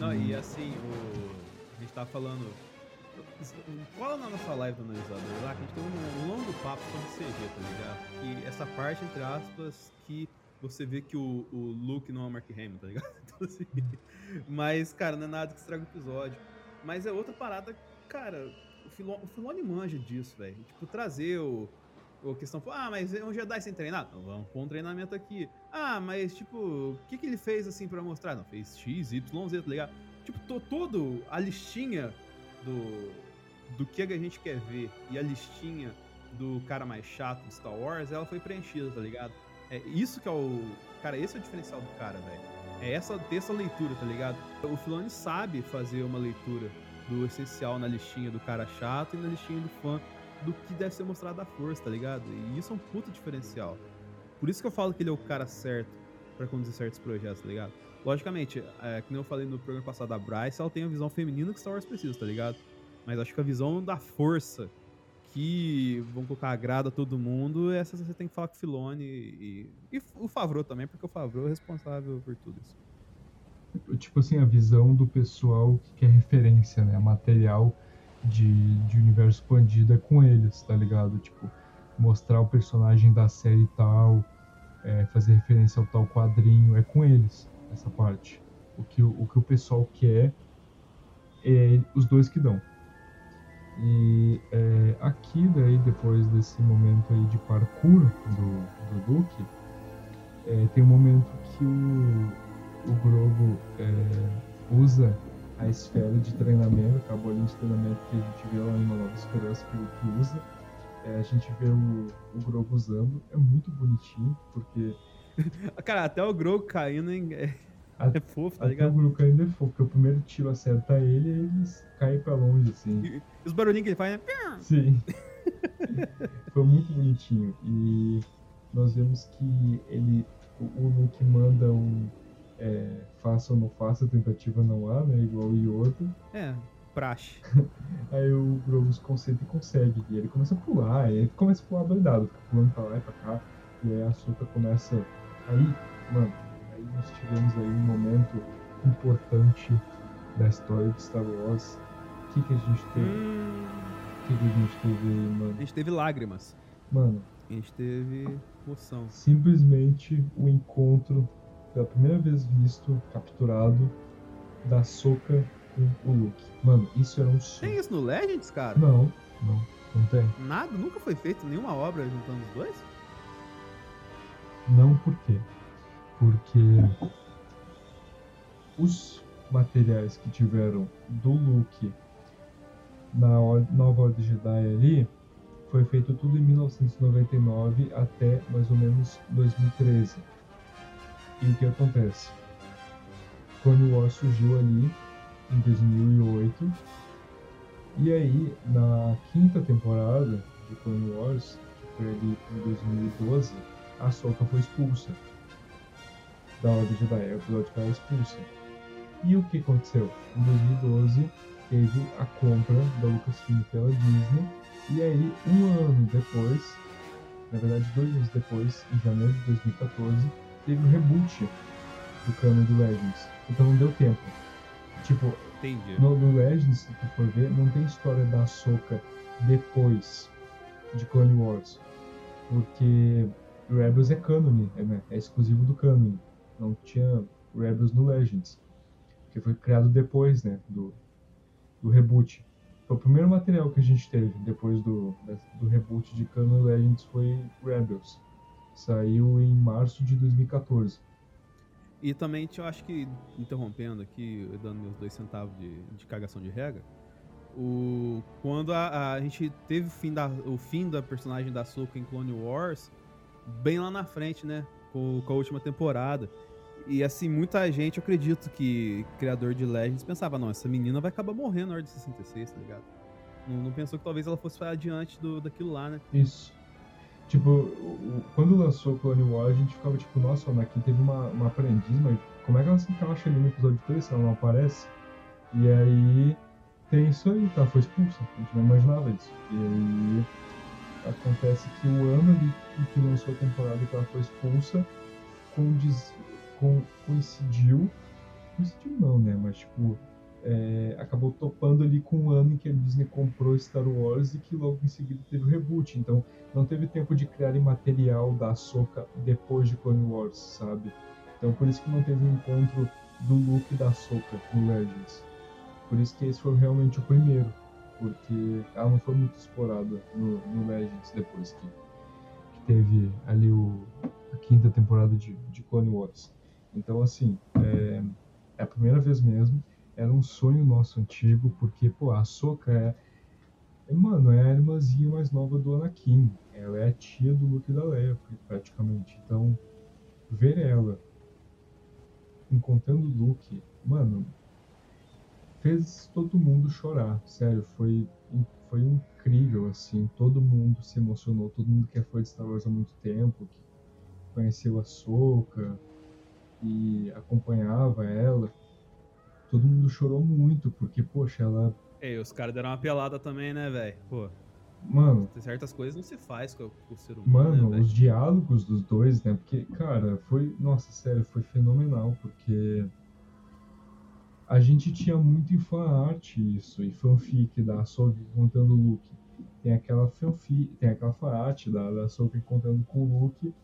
Não, e assim, o... a gente tava falando. Cola na nossa live do analisador lá, que a gente teve um, um longo papo sobre CG, tá ligado? E essa parte, entre aspas, que você vê que o, o Luke não é o Mark Hamill, tá ligado? Então, assim, mas, cara, não é nada que estraga o episódio. Mas é outra parada, cara, o, Filo, o manja disso, velho. Tipo, trazer o. A questão, ah, mas é um Jedi sem treinar? Então vamos pôr um treinamento aqui. Ah, mas tipo, o que, que ele fez assim pra mostrar? Não, fez X, Y, Z, tá ligado? Tipo, to, todo a listinha do, do que a gente quer ver e a listinha do cara mais chato de Star Wars, ela foi preenchida, tá ligado? É isso que é o. Cara, esse é o diferencial do cara, velho. É essa, ter essa leitura, tá ligado? O Filoni sabe fazer uma leitura do essencial na listinha do cara chato e na listinha do fã do que deve ser mostrado da força, tá ligado? E isso é um puta diferencial. Por isso que eu falo que ele é o cara certo pra conduzir certos projetos, tá ligado? Logicamente, é, que nem eu falei no programa passado, a Bryce, ela tem a visão feminina que Star Wars precisa, tá ligado? Mas acho que a visão da força que vão colocar agrada a todo mundo, essa você tem que falar com o Filone e, e o Favreau também, porque o Favreau é responsável por tudo isso. Tipo assim, a visão do pessoal que quer referência, né? Material de, de universo expandido é com eles, tá ligado? Tipo, mostrar o personagem da série tal, é, fazer referência ao tal quadrinho, é com eles, essa parte. O que o que o pessoal quer é os dois que dão. E é, aqui daí, depois desse momento aí de parkour do, do Luke, é, tem um momento que o, o Grogu é, usa a esfera de treinamento, a bolinha de treinamento que a gente vê lá em Uma Nova Esperança que o Luke usa. É, a gente vê o, o Grogu usando, é muito bonitinho, porque Cara, até o Grogu caindo. é, fofo, tá o ligado? Grogu ainda é fofo, porque o primeiro tiro acerta ele e ele cai pra longe, assim. E os barulhinhos que ele faz, né? Sim. Foi muito bonitinho. E nós vemos que ele. O, o Luke manda um. É, faça ou não faça, tentativa não há, né? Igual o Yoda. É, praxe. Aí o Grogu se concentra e consegue. E ele começa a pular, aí ele começa a pular doidado, fica pulando pra lá e pra cá. E aí a Soka começa. Aí, mano, nós tivemos aí um momento importante da história de Star Wars. O que, que a gente teve? Hum, O que, que a gente teve aí, mano? a gente teve lágrimas. Mano, A gente teve emoção. simplesmente o encontro, pela primeira vez visto, capturado, da Soka com o Luke. Mano, isso era um sonho. Tem isso no Legends, cara? Não, não, não tem. Nada? Nunca foi feito nenhuma obra juntando os dois? Não por quê? Porque os materiais que tiveram do Luke na nova Ordem Jedi ali foi feito tudo em 1999 até mais ou menos 2013. E o que acontece? Clone Wars surgiu ali em 2008 e aí na quinta temporada de Clone Wars, que foi ali em 2012, a Soka foi expulsa da Ordem Jedi, o ela é expulsa. E o que aconteceu? Em 2012 teve a compra da Lucasfilm pela Disney, e aí um ano depois na verdade, dois anos depois, em janeiro de 2014, teve o reboot do cano do Legends. Então não deu tempo. Tipo, Entendi. no, no Legends, se tu for ver, não tem história da Ahsoka depois de Clone Wars. Porque Rebels é canon, é, né? é exclusivo do canon. Não tinha Rebels no Legends. Porque foi criado depois, né? Do, do reboot. Foi o primeiro material que a gente teve depois do, do reboot de Canon Legends foi Rebels. Saiu em março de 2014. E também eu acho que, interrompendo aqui, dando meus dois centavos de, de cagação de regra, o, quando a, a gente teve o fim, da, o fim da personagem da Soka em Clone Wars, bem lá na frente, né? Com, com a última temporada. E assim, muita gente, eu acredito que criador de Legends pensava, não, essa menina vai acabar morrendo na hora de 66, tá ligado? Não, não pensou que talvez ela fosse adiante do, daquilo lá, né? Isso. Tipo, quando lançou Clone Wars, a gente ficava tipo, nossa, o Anakin teve uma, uma aprendiz, mas como é que ela se encaixa ali no episódio 3 se ela não aparece? E aí tem isso aí, tá? Foi expulsa. A gente não imaginava isso. E aí acontece que o ano em que lançou a temporada que ela foi expulsa condiz, com, coincidiu. Coincidiu não, né? Mas tipo. é, acabou topando ali com o ano em que a Disney comprou Star Wars e que logo em seguida teve o reboot. Então não teve tempo de criar material da Ahsoka depois de Clone Wars, sabe? Então por isso que não teve um encontro do Luke da Ahsoka no Legends. Por isso que esse foi realmente o primeiro, porque ela não foi muito explorada no, no Legends depois que, que teve ali o, a quinta temporada de, de Clone Wars. Então assim, é, é a primeira vez mesmo, era um sonho nosso antigo, porque pô, a Ahsoka é é, Mano, é a irmãzinha mais nova do Anakin. Ela é a tia do Luke e da Leia, praticamente. Então, ver ela encontrando o Luke, mano, fez todo mundo chorar. Sério, foi, foi incrível, assim. Todo mundo se emocionou. Todo mundo que é fã de Star Wars há muito tempo, que conheceu a Soka e acompanhava ela. Todo mundo chorou muito, porque, poxa, ela É, e os caras deram uma pelada também, né, velho? Pô, Mano, tem certas coisas não se faz com, o ser humano, Mano, né, os diálogos dos dois, né? Porque, cara, foi. Nossa, sério, foi fenomenal, porque. A gente tinha muito em fanart isso, e fanfic da Ahsoka contando o Luke. Tem aquela fanfic, tem aquela fanart da, da Ahsoka contando com o Luke,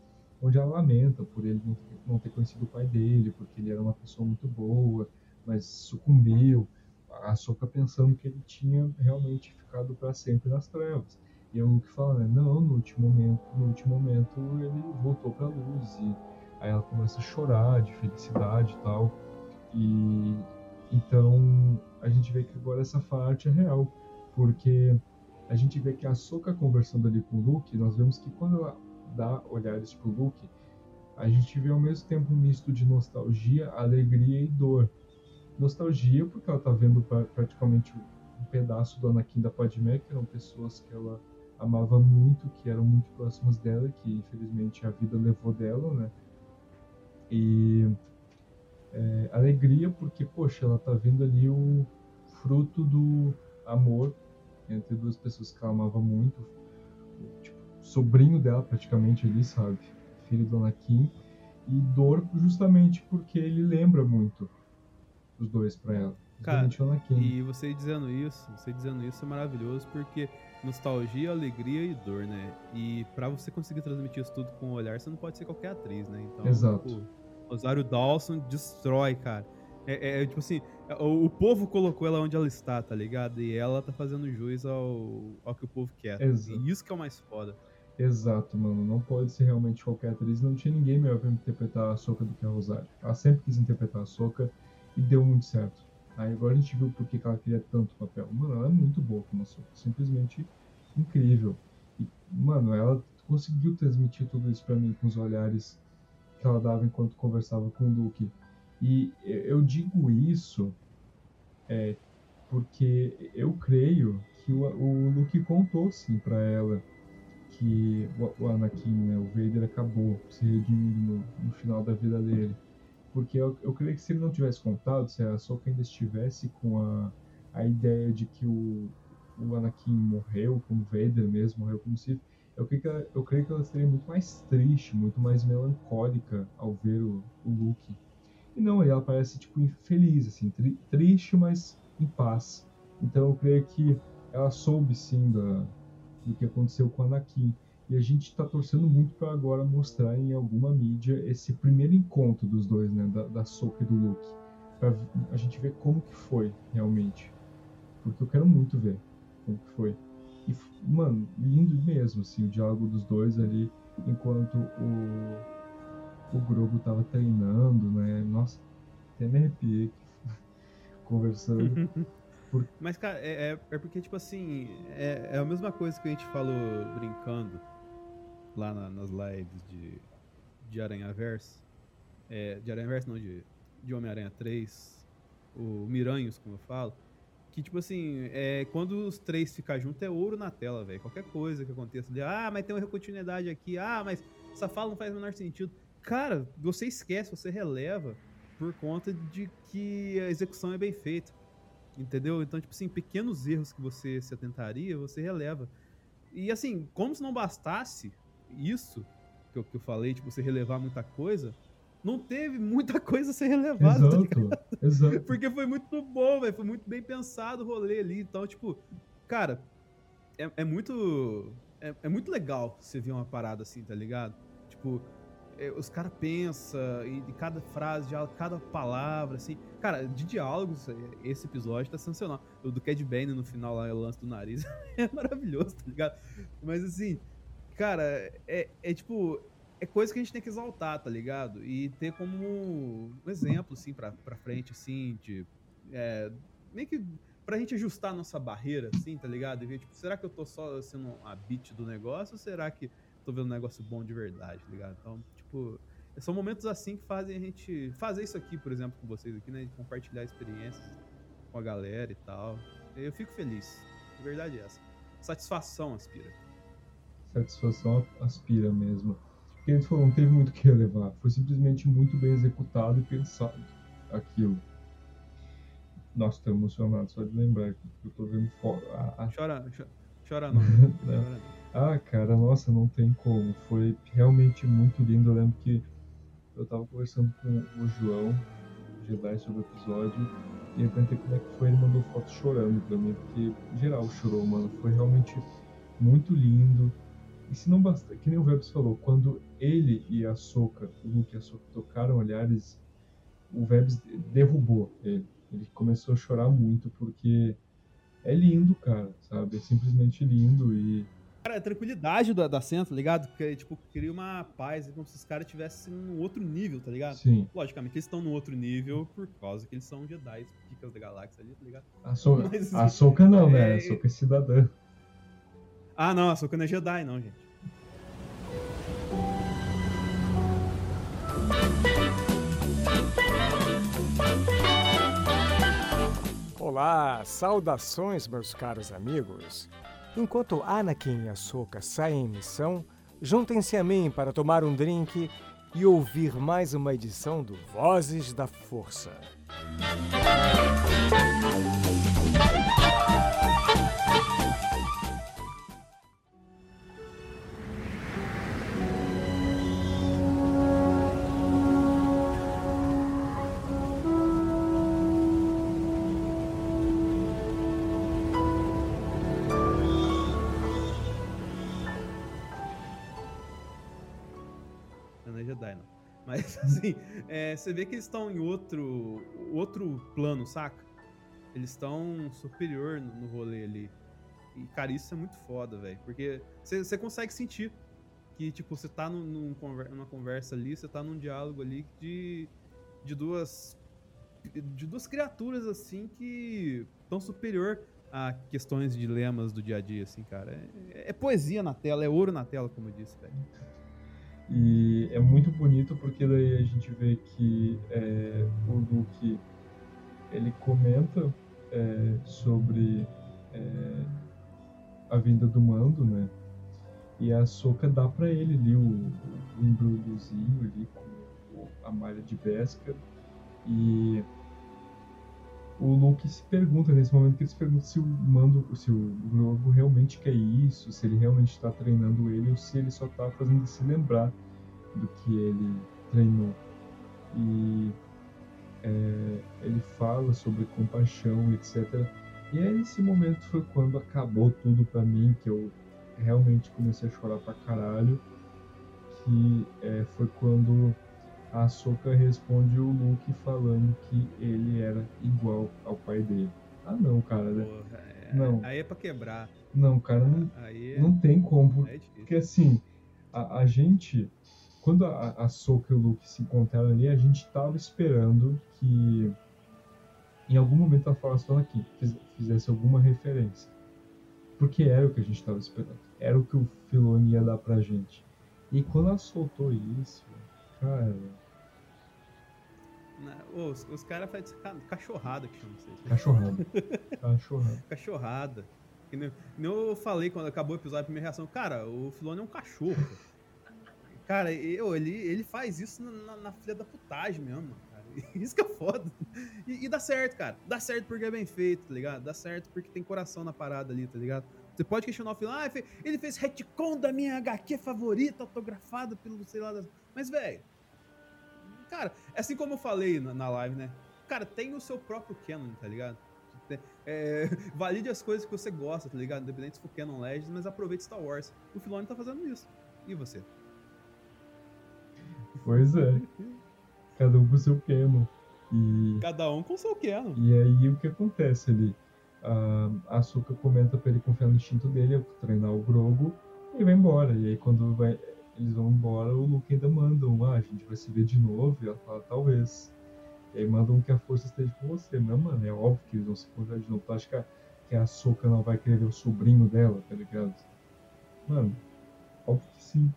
onde ela lamenta por ele não ter, não ter conhecido o pai dele, porque ele era uma pessoa muito boa, mas sucumbiu. A Ahsoka pensando que ele tinha realmente ficado para sempre nas trevas. E o Luke fala, né? Não, no último momento, no último momento ele voltou pra luz. E aí ela começa a chorar de felicidade e tal. E então a gente vê que agora essa parte é real. Porque a gente vê que a Soka conversando ali com o Luke, nós vemos que quando ela dá olhares pro Luke, a gente vê ao mesmo tempo um misto de nostalgia, alegria e dor. Nostalgia porque ela tá vendo pra- praticamente um pedaço do Anakin da Padmé, que eram pessoas que ela amava muito, que eram muito próximas dela, que infelizmente a vida levou dela, né? E é, alegria porque, poxa, ela tá vendo ali o fruto do amor entre duas pessoas que ela amava muito, tipo, sobrinho dela praticamente ali, sabe? Filho do Anakin. E dor justamente porque ele lembra muito os dois pra ela. Cara. E você dizendo isso, você dizendo isso é maravilhoso porque nostalgia, alegria e dor, né? E pra você conseguir transmitir isso tudo com o olhar, você não pode ser qualquer atriz, né? Então, Exato. tipo, Rosário Dawson destrói, cara. É, é, tipo assim, o, o povo colocou ela onde ela está, tá ligado? E ela tá fazendo jus ao, ao que o povo quer. Exato. E isso que é o mais foda. Exato, mano. Não pode ser realmente qualquer atriz. Não tinha ninguém melhor pra interpretar a Soca do que a Rosário. Ela sempre quis interpretar a Soca e deu muito certo. Aí agora a gente viu por que ela queria tanto papel. Mano, ela é muito boa como a Soca. Simplesmente incrível. E, mano, ela conseguiu transmitir tudo isso pra mim com os olhares ela dava enquanto conversava com o Luke. E eu digo isso é, porque eu creio que o, o Luke contou sim pra ela que o, o Anakin, né, o Vader acabou se redimindo no, no final da vida dele. Porque eu, eu creio que se ele não tivesse contado, se a Ahsoka ainda estivesse com a, a ideia de que o, o Anakin morreu como Vader mesmo, morreu como Sith, eu creio, que ela, eu creio que ela seria muito mais triste, muito mais melancólica ao ver o, o Luke. E não, ela parece tipo infeliz, assim, tri, triste, mas em paz. Então eu creio que ela soube sim da, do que aconteceu com Anakin. E a gente está torcendo muito para agora mostrar em alguma mídia esse primeiro encontro dos dois, né, da, da e do Luke, para a gente ver como que foi realmente, porque eu quero muito ver como que foi. E mano, lindo mesmo, assim, o diálogo dos dois ali enquanto o o Grogu tava treinando, né? Nossa, até me arrepiei conversando. Por... Mas, cara, é, é, é, porque, tipo assim, é, é a mesma coisa que a gente falou brincando lá na, nas lives de, de Aranha Verso. É, de Aranha Verso, não, de, de Homem-Aranha 3. O Miranhos, como eu falo. Que, tipo assim, é, quando os três ficam juntos é ouro na tela, velho. Qualquer coisa que aconteça ali, ah, mas tem uma continuidade aqui, ah, mas essa fala não faz o menor sentido. Cara, você esquece, você releva por conta de que a execução é bem feita. Entendeu? Então, tipo assim, pequenos erros que você se atentaria, você releva. E assim, como se não bastasse isso que eu, que eu falei, tipo, você relevar muita coisa, não teve muita coisa a ser relevada, exato, tá exato. Porque foi muito bom, velho. Foi muito bem pensado o rolê ali. Então, tipo, cara, é, é muito. É, é, muito legal você ver uma parada assim, tá ligado? Tipo, é, os caras pensam e de cada frase, de cada palavra, assim. Cara, de diálogos, é, esse episódio tá sensacional. O do Cad Bane no final lá, o lance do nariz, é maravilhoso, tá ligado? Mas assim, cara, é, é tipo. É coisa que a gente tem que exaltar, tá ligado? E ter como um exemplo, assim, pra, pra frente, assim, de. É, meio que pra gente ajustar a nossa barreira, assim, tá ligado? E ver, tipo, será que eu tô só sendo a bit do negócio ou será que tô vendo um negócio bom de verdade, tá ligado? Então, tipo, são momentos assim que fazem a gente fazer isso aqui, por exemplo, com vocês aqui, né? De compartilhar experiências com a galera e tal. Eu fico feliz. A verdade é essa. Satisfação aspira satisfação aspira mesmo. Porque eles falou, não teve muito o que relevar, foi simplesmente muito bem executado e pensado aquilo. Nossa, tô emocionado só de lembrar que eu tô vendo fora. Ah, chora, chora, chora não. chora Ah, cara, nossa, não tem como. Foi realmente muito lindo. Eu lembro que eu tava conversando com o João, o Jedi, sobre o episódio, e eu perguntei como é que foi, ele mandou foto chorando pra mim, porque geral chorou, mano. Foi realmente muito lindo. E se não basta, que nem o Vebs falou, quando ele e a Soca, o Luke e a Soca tocaram olhares, o Vebs derrubou ele. Ele começou a chorar muito porque é lindo, cara, sabe? É simplesmente lindo e Cara, a tranquilidade da, da cena, tá ligado? Porque, tipo, cria uma paz, como se os caras estivessem no outro nível, tá ligado? Sim. Logicamente, eles estão no outro nível por causa que eles são Jedi, picas da galáxia ali, tá ligado? A Soca, Mas, a Soca não, é... né? A Soca é cidadã. Ah, não, a Soka não é Jedi, não, gente. Olá, saudações, meus caros amigos. Enquanto Anakin e Ahsoka saem em missão, juntem-se a mim para tomar um drink e ouvir mais uma edição do Vozes da Força. assim, é, você vê que eles estão em outro, outro plano, saca? Eles estão superior no, no rolê ali. E, cara, isso é muito foda, velho. Porque você consegue sentir que, tipo, você tá num, num, numa conversa ali, você tá num diálogo ali de, de duas. De duas criaturas, assim, que estão superior a questões dilemas do dia a dia, assim, cara. É, é poesia na tela, é ouro na tela, como eu disse, velho. E é muito bonito porque daí a gente vê que é, o Luke ele comenta é, sobre é, a vinda do mando, né? E a Soca dá para ele ali o, o embrulhozinho ali com a malha de Beskar e o Luke se pergunta nesse momento que ele se pergunta se o mando, se o Grogu realmente quer isso, se ele realmente está treinando ele ou se ele só está fazendo ele se lembrar do que ele treinou. E é, ele fala sobre compaixão, etc. E aí nesse momento foi quando acabou tudo pra mim, que eu realmente comecei a chorar pra caralho. Que é, foi quando a Ahsoka responde o Luke falando que ele era igual ao pai dele. Ah não, cara. né? Porra, é- Não. Aí é pra quebrar. Não, cara, não, é, não tem como. é. Porque assim, a, a gente. Quando a, a Soka e o Luke se encontraram ali, a gente tava esperando que em algum momento a Stone aqui fiz- fizesse alguma referência. Porque era o que a gente tava esperando. Era o que o Filoni ia dar pra gente. E quando ela soltou isso, cara, Ô, os, os caras fazem ca- cachorrada que chama isso aí. cachorrada. cachorrada. Cachorrada. Que nem, que nem eu falei quando acabou o episódio, a primeira reação. Cara, o Filone é um cachorro. cara, eu, ele, ele faz isso na, na, na filha da putagem mesmo, cara. Isso que é foda. E, e dá certo, cara. Dá certo porque é bem feito, tá ligado? Dá certo porque tem coração na parada ali, tá ligado? Você pode questionar o Filone, ah, ele fez retcon da minha HQ favorita, autografada pelo sei lá das... Mas, velho, cara, é assim como eu falei na, na live, né? Cara, tem o seu próprio canon, tá ligado? É, valide as coisas que você gosta, tá ligado? Independente se for Canon Legends, mas aproveite Star Wars. O Filoni tá fazendo isso. E você? Pois é. Cada um com seu canon. E. Cada um com seu Canon. E aí o que acontece ali? A a Asuka comenta pra ele confiar no instinto dele, treinar o Grogu, e vai embora. E aí quando vai- eles vão embora, o Luke ainda manda um, ah, a gente vai se ver de novo, e ela fala, talvez. E aí mandam que a força esteja com você. Mas, mano, é óbvio que eles vão se encontrar de novo. Tu acha que a, que a Asuka não vai querer ver o sobrinho dela, tá ligado? Mano, óbvio que sim.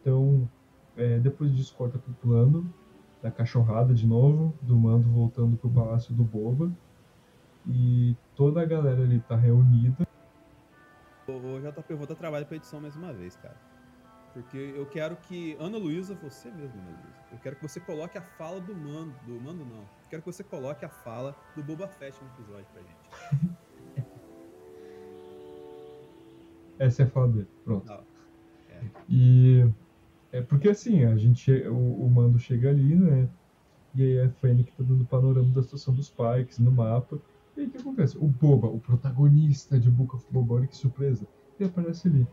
Então, é, depois disso corta pro plano da cachorrada de novo, do mando voltando pro palácio do Boba. E toda a galera ali tá reunida. Ô, JP, eu vou dar trabalho pra edição mais uma vez, cara. Porque eu quero que. Ana Luísa, você mesmo, Ana Luísa. Eu quero que você coloque a fala do Mando. Do Mando, não. Eu quero que você coloque a fala do Boba Fett no episódio pra gente. Essa é a fala dele. Pronto. Não. É. E é porque assim, a gente, o, o mando chega ali, né? E aí a Fennec tá dando panorama da situação dos Pikes no mapa. E aí o que acontece? O Boba, o protagonista de Book of Boba, olha que surpresa. Ele aparece ali.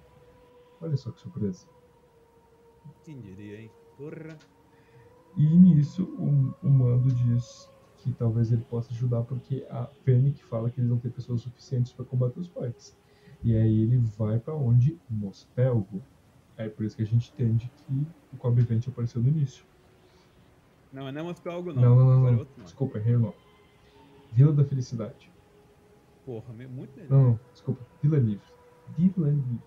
Olha só que surpresa. Quem diria, hein? Porra. E nisso o, o mando diz que talvez ele possa ajudar porque a Fennec fala que eles não têm pessoas suficientes para combater os Pikes. E aí ele vai para onde? Mospelgo. É por isso que a gente entende que o Cobb Vent apareceu no início. Não, não é Mospel algo, não. Não, não, não, é não. outro. Desculpa, errei o nome. Vila da Felicidade. Porra, muito melhor. Não, não, desculpa. Vila Livre. Vila Livre.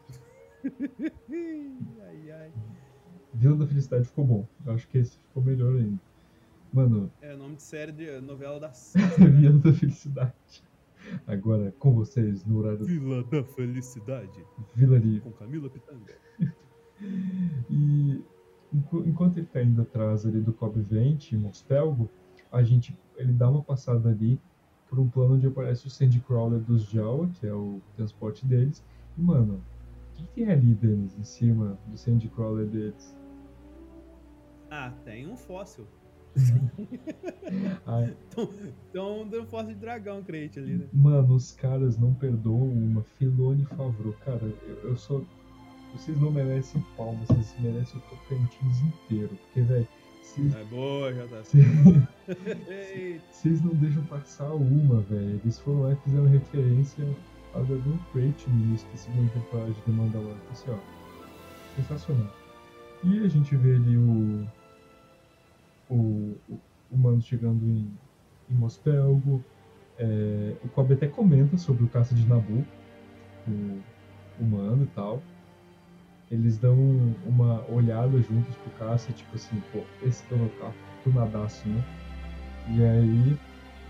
ai, ai. Vila da Felicidade ficou bom. Eu acho que esse ficou melhor ainda. Mano, É nome de série de novela da Vila da Felicidade. Agora com vocês no horário Vila da Felicidade. Vila Livre. Com Camila Pitanga. E enqu- enquanto ele tá indo atrás ali do Cobb Vent, Mospelgo, a gente, ele dá uma passada ali por um plano onde aparece o Sandcrawler dos Jawa, que é o transporte deles. E, mano, o que, que tem ali, Denis, em cima do Sandcrawler deles? Ah, tem um fóssil. Então deu um fóssil de dragão crente ali, né? mano, os caras não perdoam uma Filone Favreau. Cara, eu, eu só... Vocês não merecem palmas, vocês merecem o Tocantins inteiro. Porque, velho, se É boa, já tá. Vocês não deixam passar uma, velho. Eles foram lá e fizeram referência ao Dragon Crate no início da segunda temporada de The Mandalorian. Assim, ó. Sensacional. E a gente vê ali o. O, o, chegando em, em Mospelgo. É, o Cobb até comenta sobre o caça de Nabu. O, o Mando e tal. Eles dão uma olhada juntos pro caça, tipo assim, pô, esse é o carro, tunadaço, né? E aí,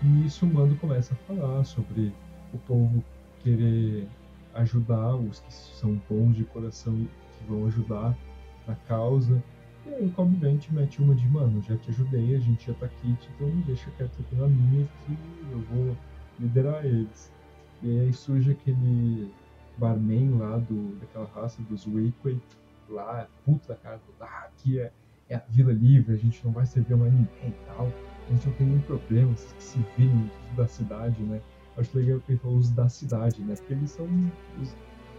nisso o Mando começa a falar sobre o povo querer ajudar, os que são bons de coração que vão ajudar na causa. E aí o Cobb Vent mete uma de, mano, já te ajudei, a gente já tá aqui, então deixa quieto aqui na minha que eu vou liderar eles. E aí surge aquele barman lá do, daquela raça dos Wakeway, lá, puto da cara, ah, aqui é, é a Vila Livre, a gente não vai servir mais ninguém e tal, a gente não tem nenhum problema, vocês que se virem da cidade, né? Acho legal que ele falou os da cidade, né? Porque eles são os,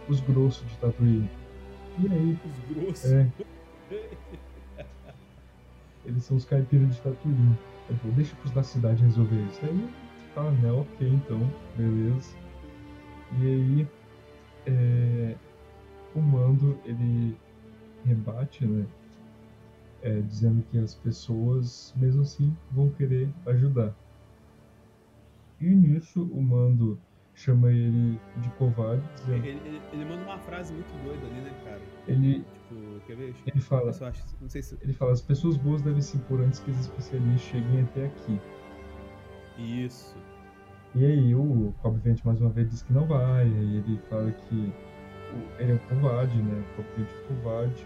os grossos de Tatooine. E aí, Os grossos. é. Eles são os caipiras de Tatooine. Ele falou, deixa pros da cidade resolver isso. Aí, tá, né, ok, então, beleza. E aí, é, o Mando, ele rebate, né, é, dizendo que as pessoas, mesmo assim, vão querer ajudar. E nisso, o Mando chama ele de covarde, dizendo, Ele, ele- ele manda uma frase muito doida ali, né, cara? ele, Tipo, quer ver? ele fala, acho, não sei se. ele fala, as pessoas boas devem se impor antes que os especialistas cheguem até aqui. Isso. E aí o Cobb mais uma vez diz que não vai, aí ele fala que ele é um covarde, né? O Cobb é um covarde.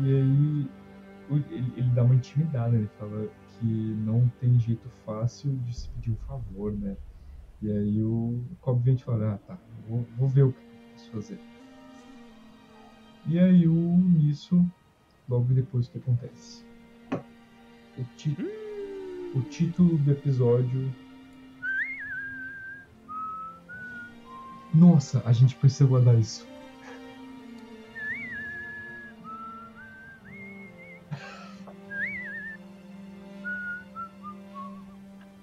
E aí ele, ele dá uma intimidada, ele fala que não tem jeito fácil de se pedir um favor, né? E aí o Cobb Vent fala, ah tá, vou, vou ver o que eu posso fazer. E aí o nisso, logo depois o que acontece? O, ti o título do episódio Nossa, a gente precisa guardar isso.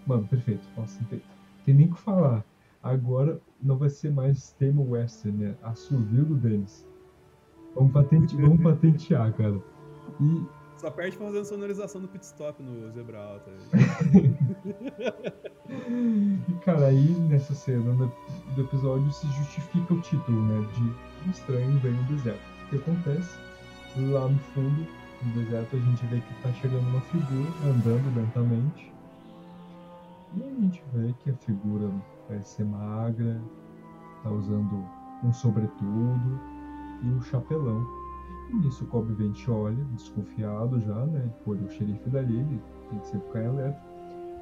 Mano, perfeito. Nossa, não tem, tem nem o que falar. Agora não vai ser mais tema western, né? Assovio do Denis. Vamos, patente, vamos patentear, cara. E Só perde fazendo sonorização do pit stop no Zebra Alta. E cara, aí nessa cena né, do episódio se justifica o título, né? De Um Estranho Vem no Deserto. O que acontece? Lá no fundo, no deserto, a gente vê que tá chegando uma figura andando lentamente. E a gente vê que a figura parece ser magra, tá usando um sobretudo e um chapelão. E nisso o Cobb Vent olha, desconfiado já, né? Por o xerife dali, ele tem que sempre ficar alerta.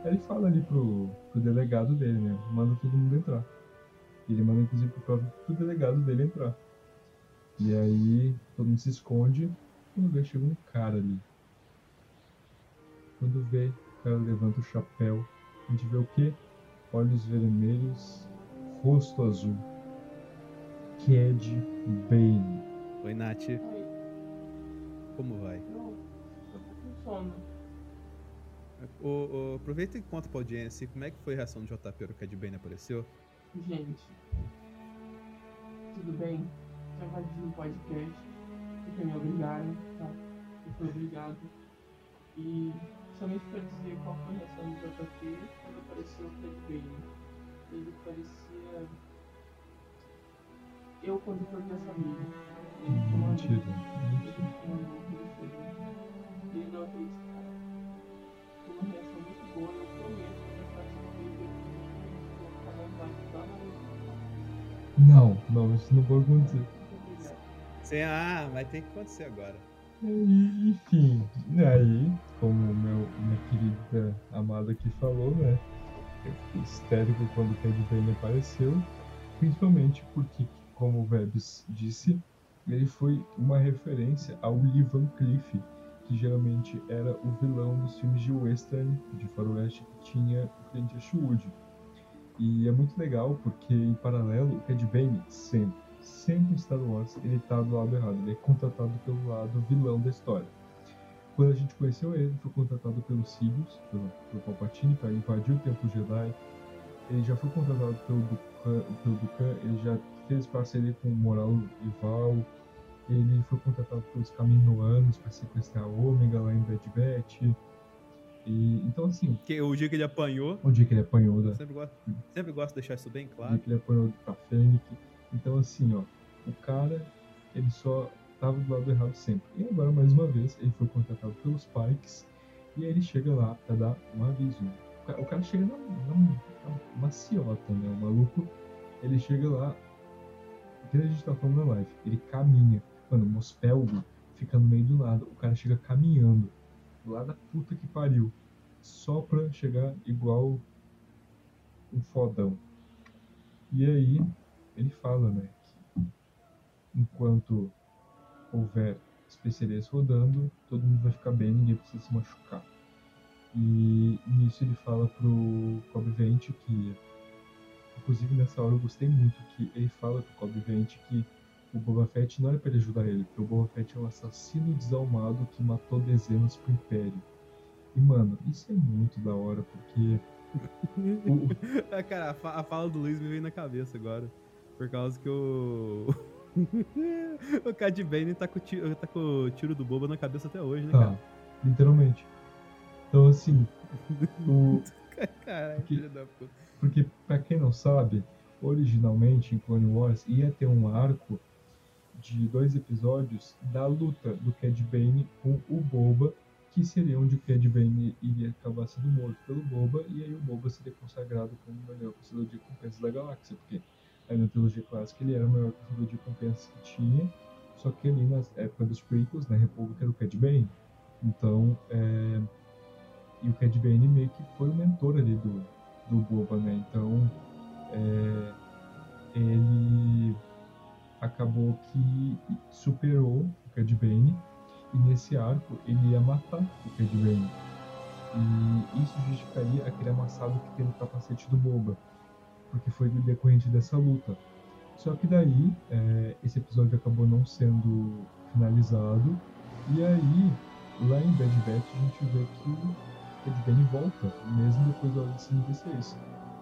Aí ele fala ali pro, pro delegado dele, né? Manda todo mundo entrar. Ele manda inclusive pro próprio pro delegado dele entrar. E aí todo mundo se esconde quando vê chega um cara ali. Quando vê, o cara levanta o chapéu. A gente vê o quê? Olhos vermelhos, rosto azul. Cad Bane. Oi, Nath. Como vai? Não, eu tô com sono. O, o- aproveita e conta pra audiência como é que foi a reação do JP que a Ed Bane apareceu. Gente, tudo bem? Tô invadindo o podcast porque me obrigaram, tá? Eu fui obrigado. E somente pra dizer qual foi a reação do JP quando apareceu o Ted Bane. Ele parecia. Eu quando perdi a família. Ele ficou uma Mentira. Ele ficou. Ele não acreditava. Foi uma reação muito boa, eu prometo que vou Não, não, isso não pode acontecer. Sem, ah, vai ter que acontecer agora. Enfim, e aí, como meu, minha querida amada aqui falou, né? Eu fiquei histérico quando o Ted Bane apareceu, principalmente porque, como o Vebs disse, ele foi uma referência ao Lee Van Cleef, que geralmente era o vilão dos filmes de western, de faroeste, que tinha o Clint Eastwood. E é muito legal porque, em paralelo, o Ted Bane sempre, sempre em Star Wars, ele tá do lado errado. Ele é contratado pelo lado vilão da história. Quando a gente conheceu ele, ele foi contratado pelo Sidious, pelo, pelo Palpatine, para invadir o Templo Jedi. Ele já foi contratado pelo Dukan, pelo Dukan ele já fez parceria com o Moral e Val. Ele foi contratado pelos Caminoanos para sequestrar a Ômega lá em Bad Batch. E, então, assim, Que, o dia que ele apanhou, o dia que ele apanhou da, eu sempre gosto, sempre gosto de deixar isso bem o dia claro. que ele apanhou pra Fennec. Então, assim, ó, o cara, ele só tava do lado errado sempre. E agora, mais uma vez, ele foi contratado pelos Pikes. E aí ele chega lá pra dar um aviso. O cara, chega na, na, na maciota, né? O maluco, ele chega lá. Que a gente tá falando na live? Ele caminha. Mano, Mospelgo fica no meio do nada. O cara chega caminhando lá da puta que pariu, só pra chegar igual um fodão. E aí ele fala, né, que enquanto houver especiarias rodando, todo mundo vai ficar bem, ninguém precisa se machucar. E nisso ele fala pro Kobe Vente que, inclusive nessa hora eu gostei muito, que ele fala pro Kobe Vente que o Boba Fett não era para ele ajudar ele, porque o Boba Fett é um assassino desalmado que matou dezenas pro Império. E mano, isso é muito da hora, porque. Ah, Cara, a fa- a fala do Luiz me veio na cabeça agora. Por causa que o. o Cad Bane tá com, o tiro, tá com o tiro do boba na cabeça até hoje, né, Tá, cara? literalmente. Então assim, o, Caralho, Porque- filho da puta. Porque, pra quem não sabe, originalmente em Clone Wars ia ter um arco de dois episódios da luta do Cad Bane com o Boba, que seria onde o Cad Bane iria acabar sendo morto pelo Boba, e aí o Boba seria consagrado como o melhor caçador de recompensas da galáxia, porque na trilogia clássica ele era o melhor caçador de recompensas que tinha, só que ali na época dos prequels, na República, era o Cad Bane. Então, é... e o Cad Bane meio que foi o mentor ali do, do Boba, né? Então, é, ele acabou que superou o Cad Bane e nesse arco ele ia matar o Cad Bane. E isso justificaria aquele amassado que tem no capacete do Boba, porque foi decorrente dessa luta. Só que daí, é, esse episódio acabou não sendo finalizado, e aí, lá em Bad Batch, a gente vê que Cad Bane volta, mesmo depois da Ordem 116.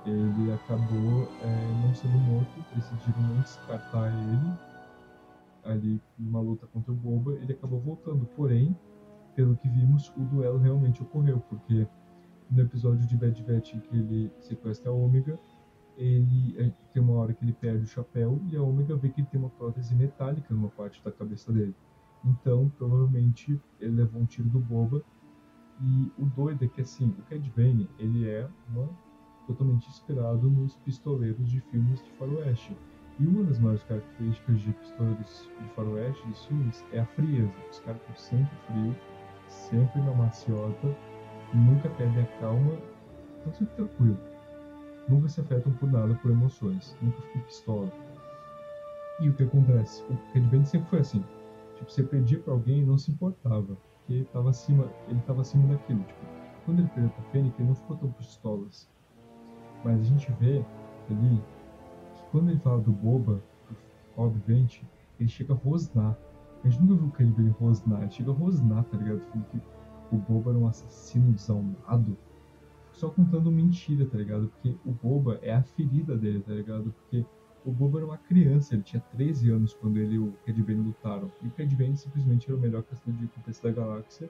Ele acabou é, não sendo morto, decidiram não descartar ele ali numa luta contra o Boba, ele acabou voltando. Porém, pelo que vimos, o duelo realmente ocorreu, porque no episódio de Bad Batch em que ele sequestra a Ômega, ele é, tem uma hora que ele perde o chapéu e a Ômega vê que ele tem uma prótese metálica numa parte da cabeça dele. Então, provavelmente, ele levou um tiro do Boba. E o doido é que, assim, o Cad Bane, ele é uma, totalmente inspirado nos pistoleiros de filmes de faroeste. E uma das maiores características de pistoleiros de faroeste, dos filmes, é a frieza. Os caras estão sempre frios, sempre na maciota, nunca perdem a calma, estão sempre tranquilos. Nunca se afetam por nada, por emoções. Nunca ficam pistola. E o que acontece? O Bane sempre foi assim. Tipo, você pedia pra alguém e não se importava. Porque ele tava acima, ele tava acima daquilo. Tipo, quando ele perdeu pra Fênix, ele não ficou tão pistolas. Mas a gente vê ali que quando ele fala do Boba, obviamente, ele chega a rosnar. A gente nunca viu o Bane rosnar. Ele chega a rosnar, tá ligado? Que o Boba era um assassino desalmado. Só contando mentira, tá ligado? Porque o Boba é a ferida dele, tá ligado? Porque o Boba era uma criança, ele tinha 13 anos quando ele e o Cad Bane lutaram. E o Cad Bane simplesmente era o melhor caçador de recompensa da galáxia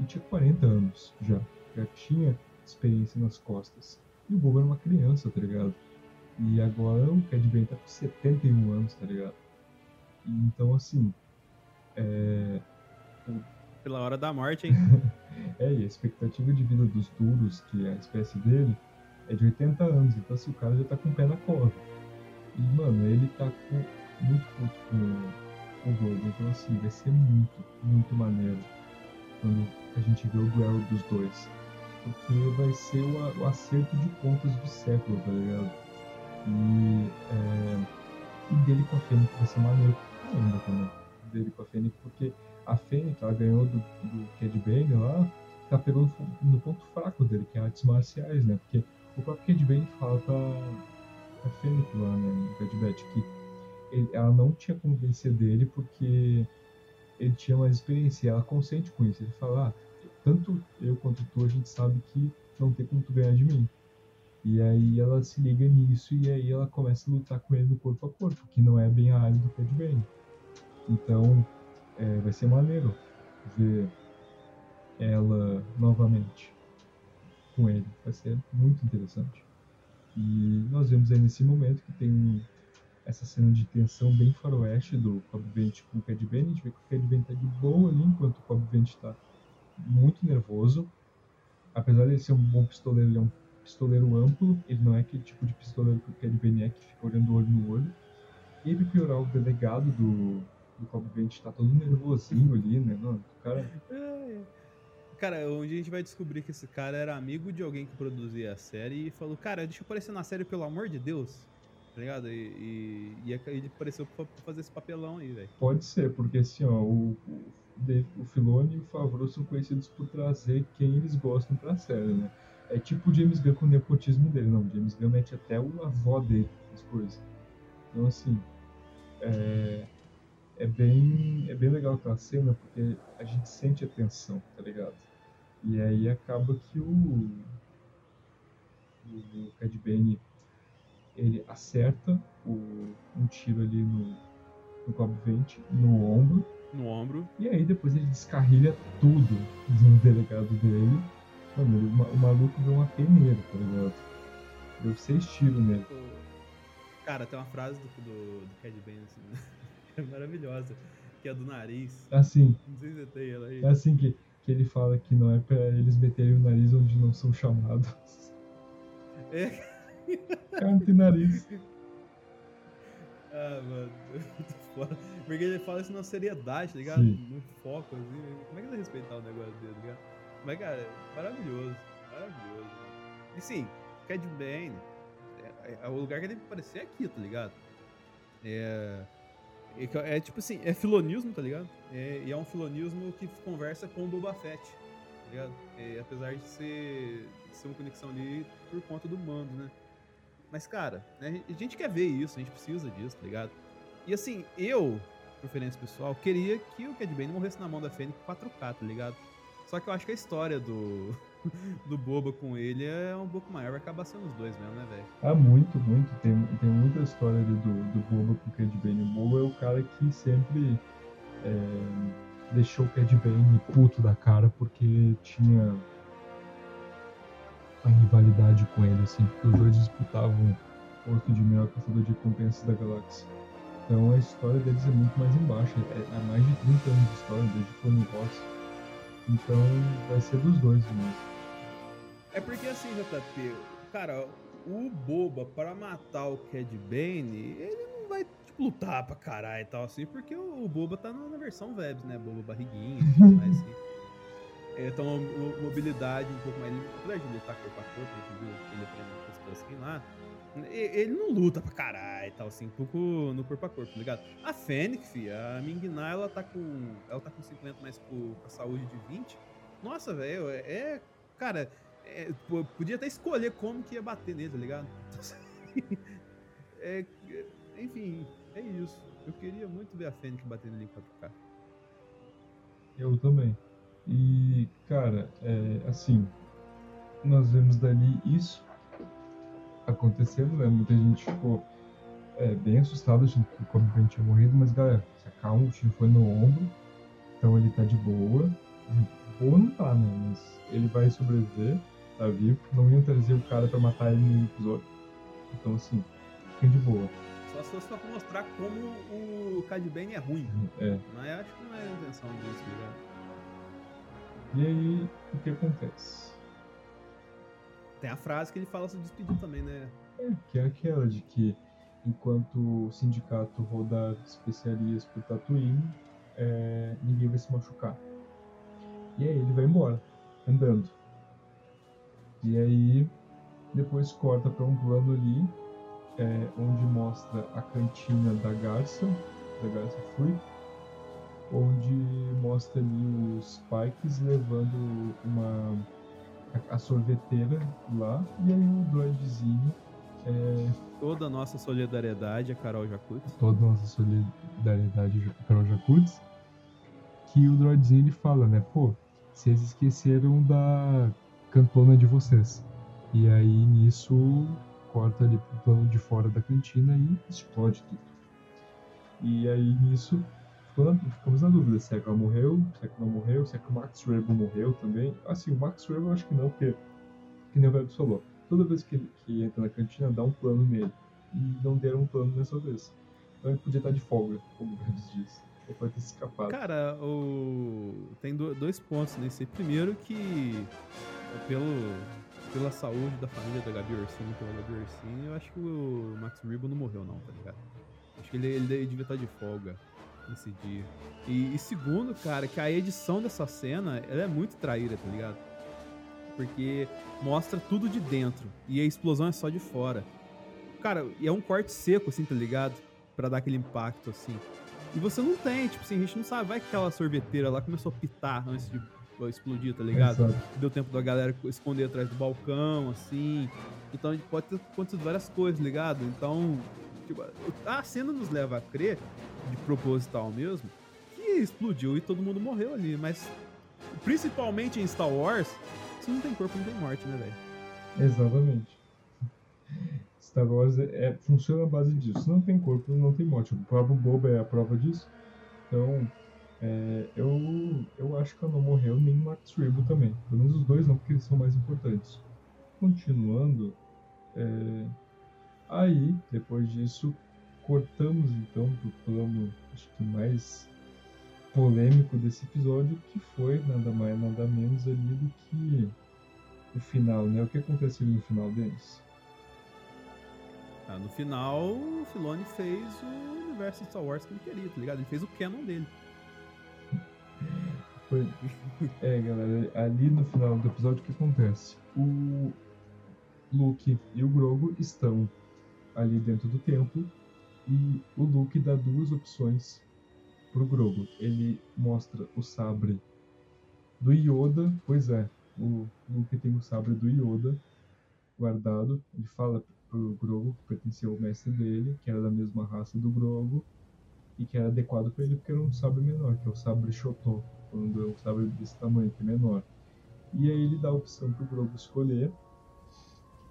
e tinha 40 anos já. Já tinha experiência nas costas. E o Boba era uma criança, tá ligado? E agora o Cad Bane tá com 71 anos, tá ligado? E então, assim, é... Pela hora da morte, hein? É, e a expectativa de vida dos duros, que é a espécie dele, é de 80 anos. Então, assim, o cara já tá com o pé na cova. E, mano, ele tá com, muito puto com o Boba. Então, assim, vai ser muito, muito maneiro quando a gente vê o duelo dos dois. Porque vai ser o, o acerto de contas do século, tá ligado? E, é, e dele com a Fênix vai ser maneiro ainda também. Dele com a Fênix, porque a Fênix, ela ganhou do, do Cad Bane lá, tá pegando no ponto fraco dele, que é artes marciais, né? Porque o próprio Cad Bane fala pra, pra Fênix lá, né, no Batch, que ele- ela não tinha como vencer dele porque ele tinha mais experiência, e ela consente com isso. Ele fala, ah, tanto eu quanto tu, a gente sabe que não tem como tu ganhar de mim. E aí ela se liga nisso e aí ela começa a lutar com ele no corpo a corpo, que não é bem a área do Cad Bane. Então, é, vai ser maneiro ver ela novamente com ele. Vai ser muito interessante. E nós vemos aí nesse momento que tem essa cena de tensão bem faroeste do Cobb Vent com o Cad Bane. A gente vê que o Cad Bane tá de boa ali, enquanto o Cobb Vent tá muito nervoso. Apesar de ele ser um bom pistoleiro, ele é um pistoleiro amplo. Ele não é aquele tipo de pistoleiro que o Cad Bane é, que fica olhando olho no olho. E ele piorar o delegado do, do Cobb Vent tá todo nervosinho ali, né? Não, o cara. É. Cara, onde a gente vai descobrir que esse cara era amigo de alguém que produzia a série e falou, cara, deixa eu aparecer na série, pelo amor de Deus. Tá ligado? E, e, e ele apareceu pra fazer esse papelão aí, velho. Pode ser, porque assim, ó, o, o, Filoni e o Favreau são conhecidos por trazer quem eles gostam pra série, né? É tipo o James Gunn com o nepotismo dele, não. O James Gunn mete até o avó dele nas coisas. Então, assim, é, é, bem, é bem legal aquela cena porque a gente sente a tensão, tá ligado? E aí acaba que o, o Cad Bane ele acerta o, um tiro ali no, no Cobb Vent, no ombro, No ombro. e aí depois ele descarrilha tudo no delegado dele. Mano, ele- o ma- o maluco deu uma peneira, tá ligado? Deu seis tiros nele. Cara, tem uma frase do, do, do Cad Bane, assim, né? É maravilhosa, que é do nariz. Assim, Não sei se você tem ela aí. é assim que, que ele fala que não é pra eles meterem o nariz onde não são chamados. É. O cara não tem nariz. Ah, mano, é muito foda. Porque ele fala isso na seriedade, tá ligado? Sim. No foco, assim. Como é que ele respeitar o negócio dele, tá ligado? Mas, cara, é maravilhoso. Maravilhoso. E sim, Cad Bane, é, é- o lugar que ele aparecer é aqui, tá ligado? É, é, é tipo assim, é filonismo, tá ligado? É, e é um filonismo que conversa com o Boba Fett, tá ligado? É, apesar de ser, ser uma conexão ali por conta do mando, né? Mas, cara, né, a gente quer ver isso, a gente precisa disso, tá ligado? E assim, eu, preferência pessoal, queria que o Cad Bane morresse na mão da Fênix 4K, tá ligado? Só que eu acho que a história do, do Boba com ele é um pouco maior, vai acabar sendo os dois mesmo, né, velho? Ah, muito, muito. Tem, tem muita história ali do, do Boba com o Cad Bane. O Boba é o cara que sempre é, deixou o Cad Bane puto da cara porque tinha a rivalidade com ele, assim, porque os dois disputavam o posto de melhor caçador de recompensas da galáxia. Então a história deles é muito mais embaixo, é, é mais de 30 anos de história, desde Clone Wars. Então vai ser dos dois mesmo. É porque assim, JP, cara, o Boba, pra matar o Cad Bane, ele não vai, tipo, lutar pra caralho e tal, assim, porque o, Boba tá na, versão Vebs, né? Boba barriguinha e tudo mais, assim. Então, mobilidade um pouco mais. Apesar de lutar corpo a corpo, a viu ele aprendendo com os Tusken lá. Ele não luta pra caralho e tal, assim, um pouco no corpo a corpo, tá ligado? A fi, a Ming-Na, ela tá com. Ela tá com 50, mas com a saúde de 20. Nossa, velho, é. é- Cara, é, podia até escolher como que ia bater nele, tá ligado? É, é, enfim, é isso. Eu queria muito ver a Fênix batendo ali em 4K. Eu também. E, cara, é, assim, nós vemos dali isso acontecendo, né? Muita gente ficou é, bem assustada achando que o Bryant tinha morrido, mas, galera, se acalma, o tiro foi no ombro, então ele tá de boa. Boa não tá, né? Mas ele vai sobreviver, tá vivo. Não iam trazer o cara pra matar ele no episódio. Então, assim, fiquem de boa. Só se fosse pra mostrar como o Cad Bane é ruim. É. Mas eu acho que não é a intenção disso, tá ligado? E aí, o que acontece? Tem a frase que ele fala se despedir também, né? É, que é aquela de que enquanto o sindicato rodar especiarias por Tatooine, é, ninguém vai se machucar. E aí ele vai embora, andando. E aí depois corta para um plano ali, é, onde mostra a cantina da Garça, da Garça Free, onde mostra ali os Pikes levando uma a, a sorveteira lá, e aí o droidzinho é, Toda a nossa solidariedade a Carol Jacuzzi. toda a nossa solidariedade para o Jacuzzi, que o droidzinho ele fala, né? Pô, vocês esqueceram da cantona de vocês. E aí nisso corta ali pro plano de fora da cantina e explode tudo. E aí nisso ficamos na dúvida se é que ela morreu, se é que não morreu, se é que o Max Rebo morreu também. Assim, o Max Rebo eu acho que não, porque que nem o Web falou. Toda vez que ele que entra na cantina, dá um plano nele. E não deram um plano dessa vez. Então ele podia estar de folga, como o Gabs diz. Ele pode ter se escapado. Cara, o... tem do- dois pontos nesse. Primeiro que pelo, pela saúde da família da Gabi Orsini, pela Gabi Orsini, eu acho que o Max Rebo não morreu não, tá ligado? Acho que ele, ele devia estar de folga. nesse dia. E, e segundo, cara, que a edição dessa cena, ela é muito traíra, tá ligado? Porque mostra tudo de dentro e a explosão é só de fora. Cara, e é um corte seco, assim, tá ligado? Pra dar aquele impacto, assim. E você não tem, tipo assim, a gente não sabe, vai que aquela sorveteira lá começou a pitar antes de explodir, tá ligado? Exato. Deu tempo da galera esconder atrás do balcão, assim. Então pode ter acontecido várias coisas, ligado? Então, tipo, a cena nos leva a crer, de proposital mesmo, que explodiu e todo mundo morreu ali. Mas, principalmente em Star Wars, se não tem corpo, não tem morte, né, velho? Exatamente. Star Wars é, é- funciona à base disso. Não tem corpo, não tem morte. O próprio Boba é a prova disso. Então, é, eu, eu acho que ela não morreu, nem o Max Rebo também. Pelo menos os dois não, porque eles são mais importantes. Continuando, é, aí, depois disso, cortamos então pro plano, acho que mais polêmico desse episódio, que foi nada mais, nada menos ali do que o final, né? O que acontece ali no final deles? Ah, no final, o Filoni fez o universo de Star Wars que ele queria, tá ligado? Ele fez o canon dele. Foi... É, galera, ali no final do episódio o que acontece? O Luke e o Grogu estão ali dentro do templo e o Luke dá duas opções pro Grogu. Ele mostra o sabre do Yoda, pois é, o Luke tem o sabre do Yoda guardado. Ele fala pro Grogu que pertencia ao mestre dele, que era da mesma raça do Grogu e que era adequado para ele porque era um sabre menor, que é o sabre Shoto, quando um sabre desse tamanho, que é menor. E aí ele dá a opção pro Grogu escolher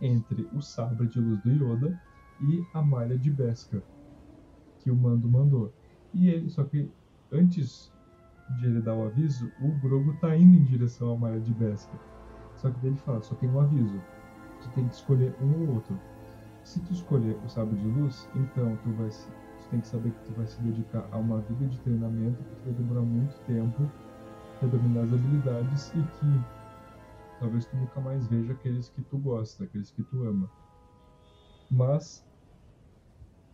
entre o sabre de luz do Yoda e a malha de Beskar que o Mando mandou. E ele, só que antes de ele dar o aviso, o Grogu tá indo em direção à malha de Beskar. Só que ele fala, só tem um aviso. Tu tem que escolher um ou outro. Se tu escolher o sabre de luz, então tu vai tu tem que saber que tu vai se dedicar a uma vida de treinamento que vai demorar muito tempo para dominar as habilidades e que talvez tu nunca mais veja aqueles que tu gosta, aqueles que tu ama. Mas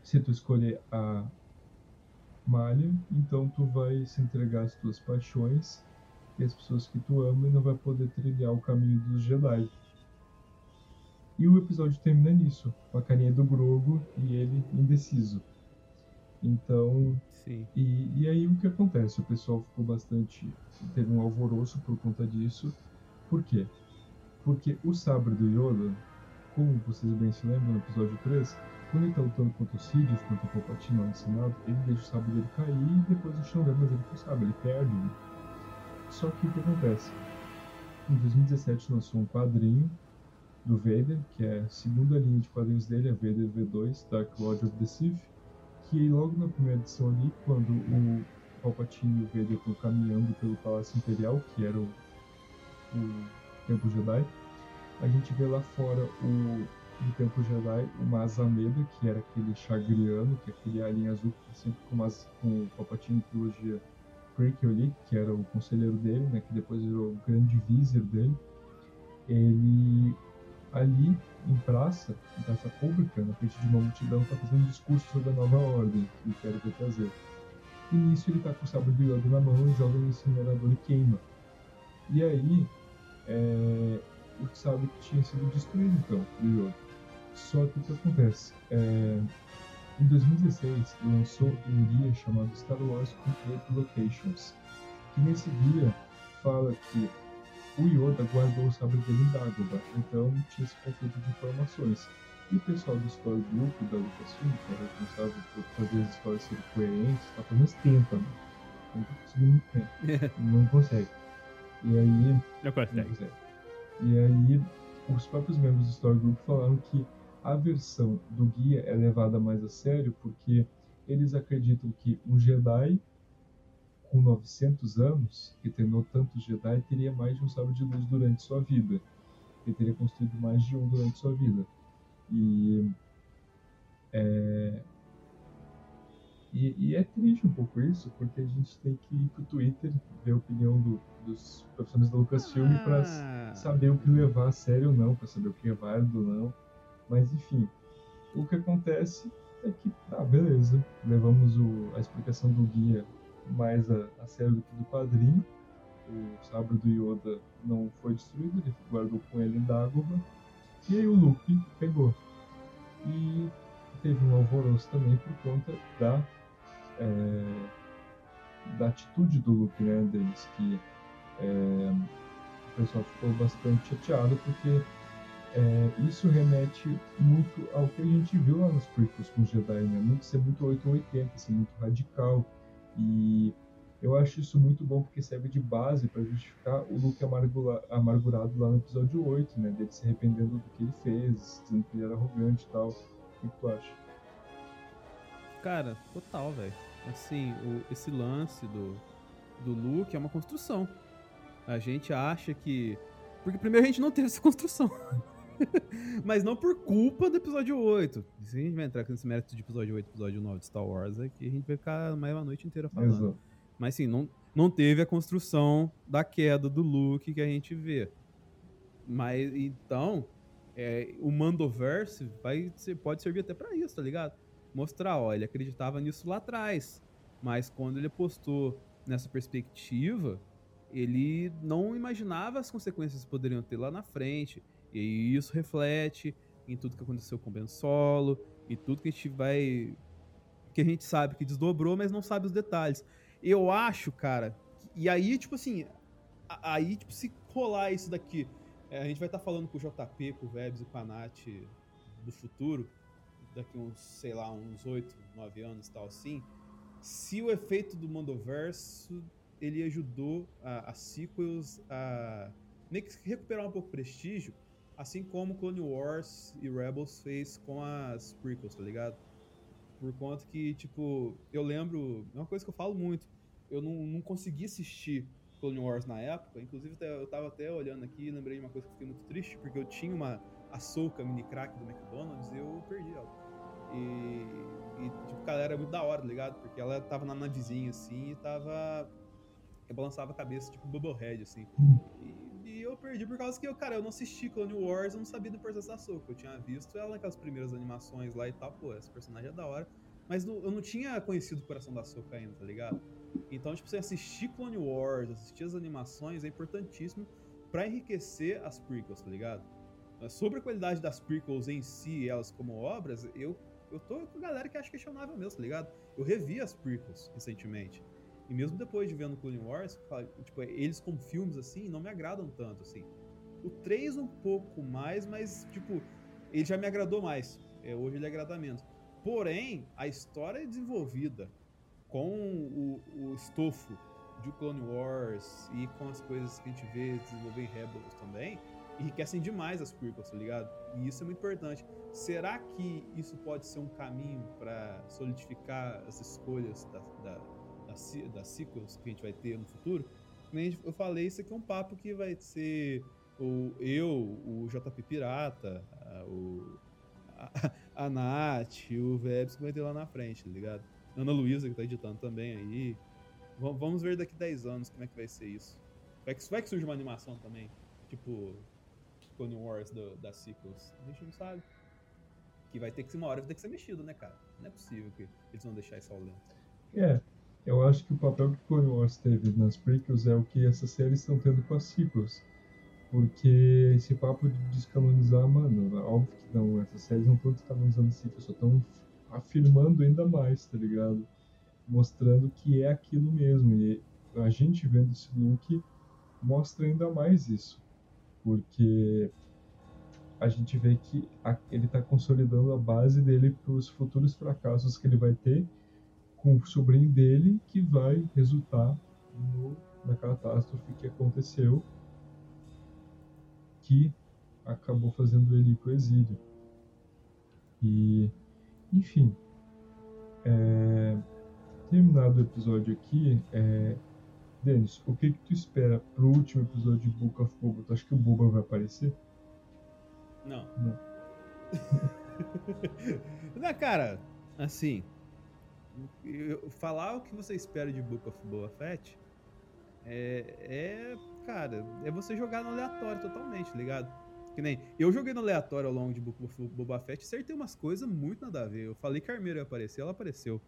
se tu escolher a malha, então tu vai se entregar às tuas paixões e às pessoas que tu ama e não vai poder trilhar o caminho dos Jedi. E o episódio termina nisso, com a carinha do Grogu e ele indeciso. Então, Sim. e, e aí o que acontece? O pessoal ficou bastante. teve um alvoroço por conta disso. Por quê? Porque o sabre do Yoda, como vocês bem se lembram no episódio 3, quando ele tá lutando contra o Sidious, contra o Palpatine lá no Senado, ele deixa o sabre dele cair e depois o chão mas ele com o sabre, ele perde. né? Só que o que acontece? Em 2017 lançou um quadrinho do Vader, que é a segunda linha de quadrinhos dele, a Vader V2, Dark Lord of the Sith, que logo na primeira edição ali, quando o Palpatine e o Vader estão caminhando pelo Palácio Imperial, que era o, o Templo Jedi, a gente vê lá fora o do Templo Jedi, o Mazameda, que era aquele chagriano, que é aquele alien azul que sempre com, Maz, com o Palpatine trilogia Prequel ali, que era o conselheiro dele, né, que depois virou o grande vizir dele. Ele ali em praça, em praça pública, na frente de uma multidão, está fazendo um discurso sobre a nova ordem que o Império vai trazer. E nisso ele está com o sabre do Yoda na mão e joga no incinerador e queima. E aí, é, o sabre que tinha sido destruído então, do Yoda. Só que o que acontece? É, em 2016 lançou um guia chamado Star Wars Complete Locations, que nesse guia fala que o Yoda guardou o sabre dele em Dagobah, então tinha esse conflito de informações. E o pessoal do Story Group da Lucasfilm, que é responsável por fazer as histórias serem coerentes, tá pelo menos tenta, né? Não tá conseguindo muito bem. Não consegue. E aí. Não Não consegue. E aí, os próprios membros do Story Group falaram que a versão do guia é levada mais a sério porque eles acreditam que um Jedi com 900 anos, que treinou tantos Jedi, teria mais de um sabre de luz durante sua vida. Ele teria construído mais de um durante sua vida. E é, e, e é triste um pouco isso, porque a gente tem que ir pro Twitter ver a opinião do- dos profissionais da Lucasfilm para Ah. saber o que levar a sério ou não, para saber o que é válido ou não. Mas enfim, o que acontece é que, tá, beleza. Levamos o, a explicação do guia mais a, a sério do quadrinho. O sabre do Yoda não foi destruído, ele guardou com ele em Dagobah. E aí o Luke pegou. E teve um alvoroço também por conta da, é, da atitude do Luke, né, deles, que é, o pessoal ficou bastante chateado porque é, isso remete muito ao que a gente viu lá nos prequels com os Jedi, né? Muito, ser muito 880, ser muito radical. E eu acho isso muito bom porque serve de base para justificar o Luke amargura, amargurado lá no episódio 8, né? Dele se arrependendo do que ele fez, dizendo que ele era arrogante e tal. O que tu acha? Cara, total, velho. Assim, o, esse lance do, do Luke é uma construção. A gente acha que. Porque primeiro a gente não teve essa construção. Mas não por culpa do episódio 8. Se a gente vai entrar nesse mérito de episódio 8 episódio 9 de Star Wars, é que a gente vai ficar mais uma noite inteira falando. Exato. Mas sim, não, não teve a construção da queda do Luke que a gente vê. Mas então, é, o Mandoverse vai pode servir até pra isso, tá ligado? Mostrar, ó, ele acreditava nisso lá atrás. Mas quando ele postou nessa perspectiva, ele não imaginava as consequências que poderiam ter lá na frente. E isso reflete em tudo que aconteceu com o Ben Solo e tudo que a gente vai. que a gente sabe que desdobrou, mas não sabe os detalhes. Eu acho, cara. E aí, tipo assim. Aí, tipo, se rolar isso daqui. É, a gente vai estar tá falando com o JP, com o Vebs e com a Nath do futuro. Daqui uns, sei lá, uns 8, 9 anos tal assim. Se o efeito do Mandoverso ele ajudou a, a sequels a meio que recuperar um pouco o prestígio, assim como Clone Wars e Rebels fez com as prequels, tá ligado? Por conta que, tipo, eu lembro, é uma coisa que eu falo muito, eu não, não consegui assistir Clone Wars na época, inclusive eu tava até olhando aqui e lembrei de uma coisa que eu fiquei muito triste, porque eu tinha uma Ahsoka mini crack do McDonald's e eu perdi ela. E, e tipo, cara, era muito da hora, tá ligado? Porque ela tava na navezinha assim e tava eu balançava a cabeça, tipo Bubblehead, assim. E, e, eu perdi por causa que eu, cara, eu não assisti Clone Wars, eu não sabia do processo da Ahsoka. Eu tinha visto ela naquelas primeiras animações lá e tal, pô, esse personagem é da hora. Mas eu não tinha conhecido o coração da Ahsoka ainda, tá ligado? Então, tipo, você assistir Clone Wars, assistir as animações é importantíssimo para enriquecer as prequels, tá ligado? Sobre a qualidade das prequels em si, elas como obras, eu, eu tô com a galera que acha questionável mesmo, tá ligado? Eu revi as prequels recentemente. E mesmo depois de vendo Clone Wars, tipo, eles como filmes, assim, não me agradam tanto, assim. O 3 um pouco mais, mas, tipo, ele já me agradou mais. É, hoje ele agrada menos. Porém, a história é desenvolvida com o, o estofo de Clone Wars e com as coisas que a gente vê desenvolver em Rebels também, enriquecem demais as prequels, tá ligado? E isso é muito importante. Será que isso pode ser um caminho para solidificar as escolhas da, da das, das sequels que a gente vai ter no futuro, eu falei, isso aqui é um papo que vai ser o, eu, o JP Pirata, a, o, a, a Nath, o Vebs que vai ter lá na frente, tá ligado? Ana Luísa que tá editando também aí. V vamos ver daqui 10 anos como é que vai ser isso. Vai que, vai que surge uma animação também, tipo Clone Wars do, das sequels. A gente não sabe. Que vai ter que ser uma hora, vai ter que ser mexido, né, cara? Não é possível que eles vão deixar isso ao lento. É, eu acho que o papel que Clone Wars teve nas prequels é o que essas séries estão tendo com as sequels. Porque esse papo de descanonizar, mano, óbvio que não, essas séries não estão descanonizando sequels, só estão afirmando ainda mais, tá ligado? Mostrando que é aquilo mesmo. E a gente vendo esse look mostra ainda mais isso. Porque a gente vê que ele está consolidando a base dele para os futuros fracassos que ele vai ter com o sobrinho dele que vai resultar no, na catástrofe que aconteceu que acabou fazendo ele ir pro exílio. E, enfim, é, terminado o episódio aqui, é, Denis, o que, que tu espera pro último episódio de Book of Boba? Tu acha que o Boba vai aparecer? Não. Não. Não, cara, assim, falar o que você espera de Book of Boba Fett é, é, cara, é você jogar no aleatório totalmente, ligado? Que nem. Eu joguei no aleatório ao longo de Book of Boba Fett acertei umas coisas muito nada a ver. Eu falei que a Armeira ia aparecer, ela apareceu.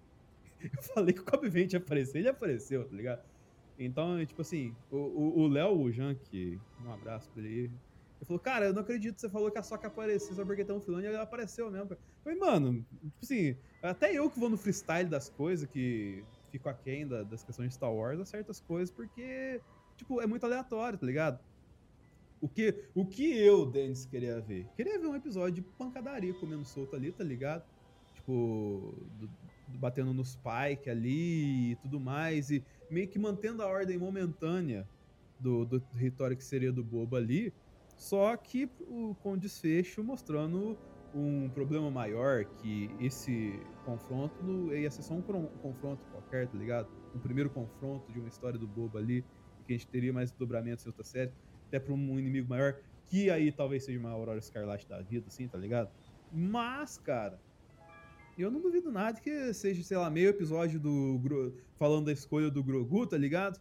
Eu falei que o Cobb Vent ia aparecer, ele apareceu, tá ligado? Então, tipo assim, o Léo o Jean, que um abraço pra ele, ele falou, cara, eu não acredito que você falou que a Soca apareceu só porque tem um filão e ela apareceu mesmo. Eu falei, mano, tipo assim, até eu que vou no freestyle das coisas, que fico aquém da, das questões de Star Wars, a certas coisas, porque, tipo, é muito aleatório, tá ligado? O que, o que eu, Dennis, queria ver? Queria ver um episódio de pancadaria comendo solto ali, tá ligado? Tipo, do, do, batendo nos Spike ali e tudo mais, e meio que mantendo a ordem momentânea do, do território que seria do Boba ali, só que o, com desfecho mostrando um problema maior, que esse confronto ia ser só um confronto qualquer, tá ligado? Um primeiro confronto de uma história do Boba ali, que a gente teria mais dobramentos em outra série até pra um inimigo maior, que aí talvez seja uma Aurora Escarlate da vida, assim, tá ligado? Mas, cara, eu não duvido nada que seja, sei lá, meio episódio do. falando da escolha do Grogu, tá ligado?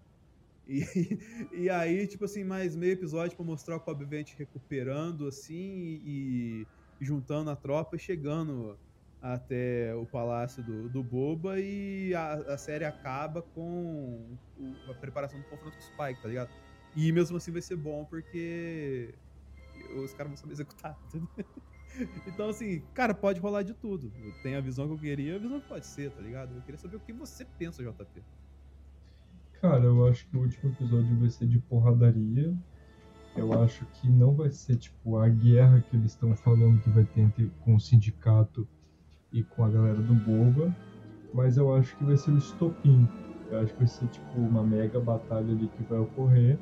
E, e aí, tipo assim, mais meio episódio pra mostrar o Cobb recuperando, assim, e, juntando a tropa e chegando até o palácio do, do Boba e a, a série acaba com o, a preparação do confronto com o Spike, tá ligado? E mesmo assim vai ser bom porque os caras vão saber executar. então, assim, cara, pode rolar de tudo. Tem a visão que eu queria, a visão que pode ser, tá ligado? Eu queria saber o que você pensa, JP. Cara, eu acho que o último episódio vai ser de porradaria. Eu acho que não vai ser, tipo, a guerra que eles estão falando que vai ter entre, com o sindicato e com a galera do Boba. Mas eu acho que vai ser o estopim. Eu acho que vai ser, tipo, uma mega batalha ali que vai ocorrer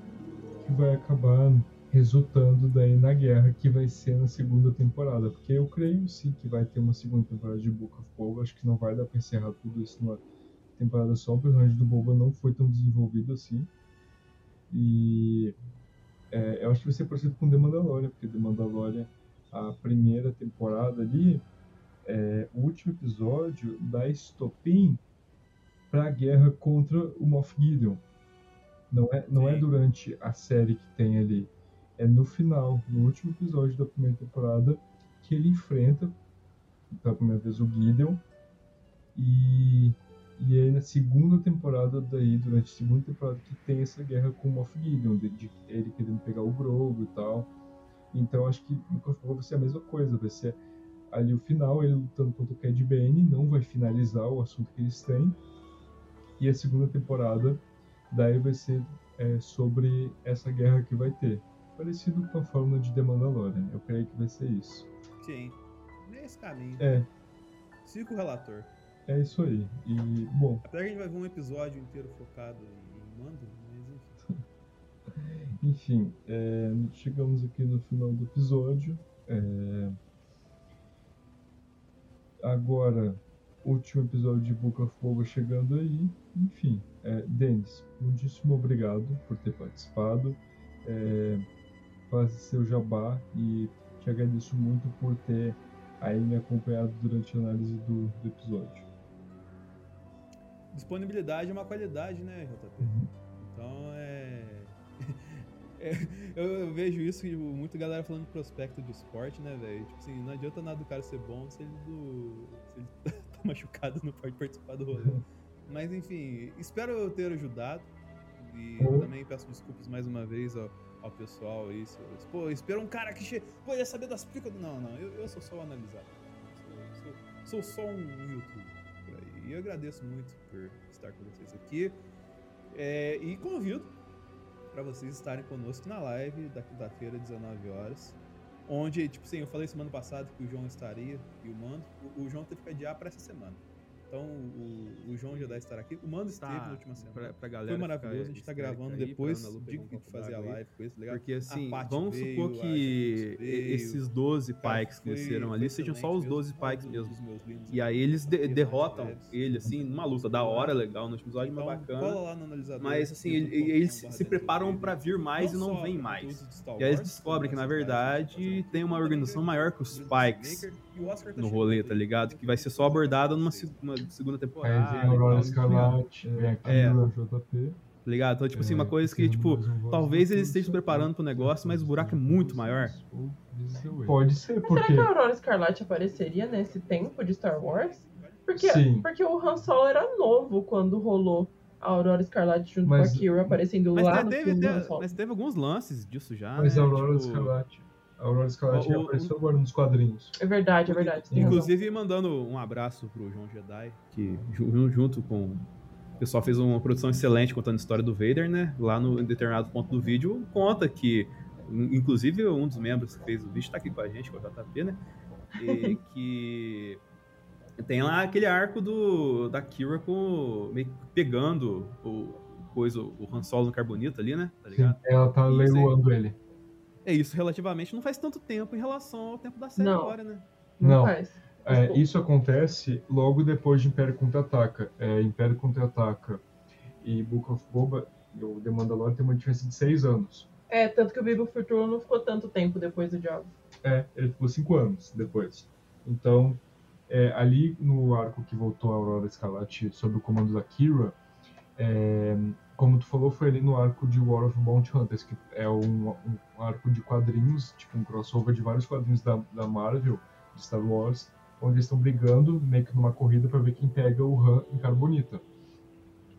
que vai acabar resultando daí na guerra que vai ser na segunda temporada, porque eu creio sim que vai ter uma segunda temporada de of Boba, acho que não vai dar pra encerrar tudo isso numa temporada só, o personagem do Boba não foi tão desenvolvido assim, e é, eu acho que vai ser parecido com The Mandalorian, porque The Mandalorian, a primeira temporada ali, é, o último episódio dá estopim para a guerra contra o Moff Gideon, não é, não é durante a série que tem ali. É no final, no último episódio da primeira temporada, que ele enfrenta pela primeira vez o Gideon. E, e aí na segunda temporada daí, durante a segunda temporada, que tem essa guerra com o Moff Gideon, de, de ele querendo pegar o Grogu e tal. Então acho que no Cosmo vai ser a mesma coisa, vai ser ali o final, ele lutando contra o Cad Bane, não vai finalizar o assunto que eles têm. E a segunda temporada daí vai ser é, sobre essa guerra que vai ter. Parecido com a fórmula de The Mandalorian. Eu creio que vai ser isso. Sim. Nesse caminho. É. Siga o relator. É isso aí. E, bom. Que a gente vai ver um episódio inteiro focado em Mando, mas enfim. enfim, é, chegamos aqui no final do episódio. É... Agora, último episódio de Book of Boba chegando aí. Enfim, é, Denis, muitíssimo obrigado por ter participado. É, faz seu jabá e te agradeço muito por ter aí me acompanhado durante a análise do, do episódio. Disponibilidade é uma qualidade, né, JP? Uhum. Então é... é eu, eu, vejo isso que muita galera falando de prospecto de esporte, né, velho? Tipo assim, não adianta nada do cara ser bom se ele, do, se ele tá machucado, não pode participar do rolê. Mas enfim, espero ter ajudado. E uhum. também peço desculpas mais uma vez ao, ao pessoal aí. Pô, espero um cara que che... Pô, ia saber das picas. Não, não, eu, eu sou só um analisador. Sou, sou, sou, só um YouTube. E eu agradeço muito por estar com vocês aqui. É, e convido para vocês estarem conosco na live da quinta-feira, 19 horas. Onde, tipo assim, eu falei semana passada que o João estaria e o Mando. O, o João teve que adiar para essa semana. Então o, o João já deve estar aqui. O Mando esteve tá, na última semana. Pra, pra galera Foi maravilhoso. A gente está gravando aí, depois de, fazer a live com isso, legal? Porque assim, vamos veio, supor que veio, esses 12 pikes que desceram ali sejam só os 12 pikes mesmo. E aí eles de, derrotam ele, assim, numa luta da hora, legal, no episódio então, bacana. Mas assim, eles se preparam para vir mais e não vêm mais. E aí eles descobrem que, na verdade, tem uma organização maior que os pikes no rolê, tá ligado? Que vai ser só abordada numa segunda temporada. Aí vem Aurora Escarlate, vem aqui é. JP. Tá ligado? Então, tipo assim, uma é, coisa que, tipo, talvez eles estejam se preparando pro negócio, mas o buraco é muito maior. Pode ser, Mas porque. será que a Aurora Escarlate apareceria nesse tempo de Star Wars? Porque, Sim. porque o Han Solo era novo quando rolou a Aurora Escarlate junto Mas- com a Kira aparecendo Mas, lá te- no teve, filme do Han teve- Solo. mas teve alguns lances disso já. Mas né? a Aurora Tipo, Escarlate. A Aurora Escarlate O- apareceu agora nos quadrinhos. É verdade, é verdade. tem razão. Inclusive, mandando um abraço pro João Jedi, que ju- junto com. O pessoal fez uma produção excelente contando a história do Vader, né? Lá no em determinado ponto do vídeo, conta que. Inclusive, um dos membros que fez o vídeo tá aqui com a gente, com o JP, né? E que. Tem lá aquele arco do, da Kira com, meio pegando o, coisa, o Han Solo no carbonito ali, né? Tá ligado? Ela tá leiloando ele. É isso, relativamente não faz tanto tempo em relação ao tempo da série Não. agora, né? Não. faz. É, isso acontece logo depois de Império Contra-Ataca. É, Império Contra-Ataca e Book of Boba, o The Mandalorian tem uma diferença de seis anos. É, tanto que o Bibo Futuro não ficou tanto tempo depois do job. É, ele ficou cinco anos depois. Então, é, ali no arco que voltou a Aurora Escarlate sob o comando da Kira, é, como tu falou, foi ali no arco de War of Bounty Hunters, que é um, um arco de quadrinhos, tipo um crossover de vários quadrinhos da, da Marvel, de Star Wars, onde eles estão brigando meio que numa corrida para ver quem pega o Han em Carbonita.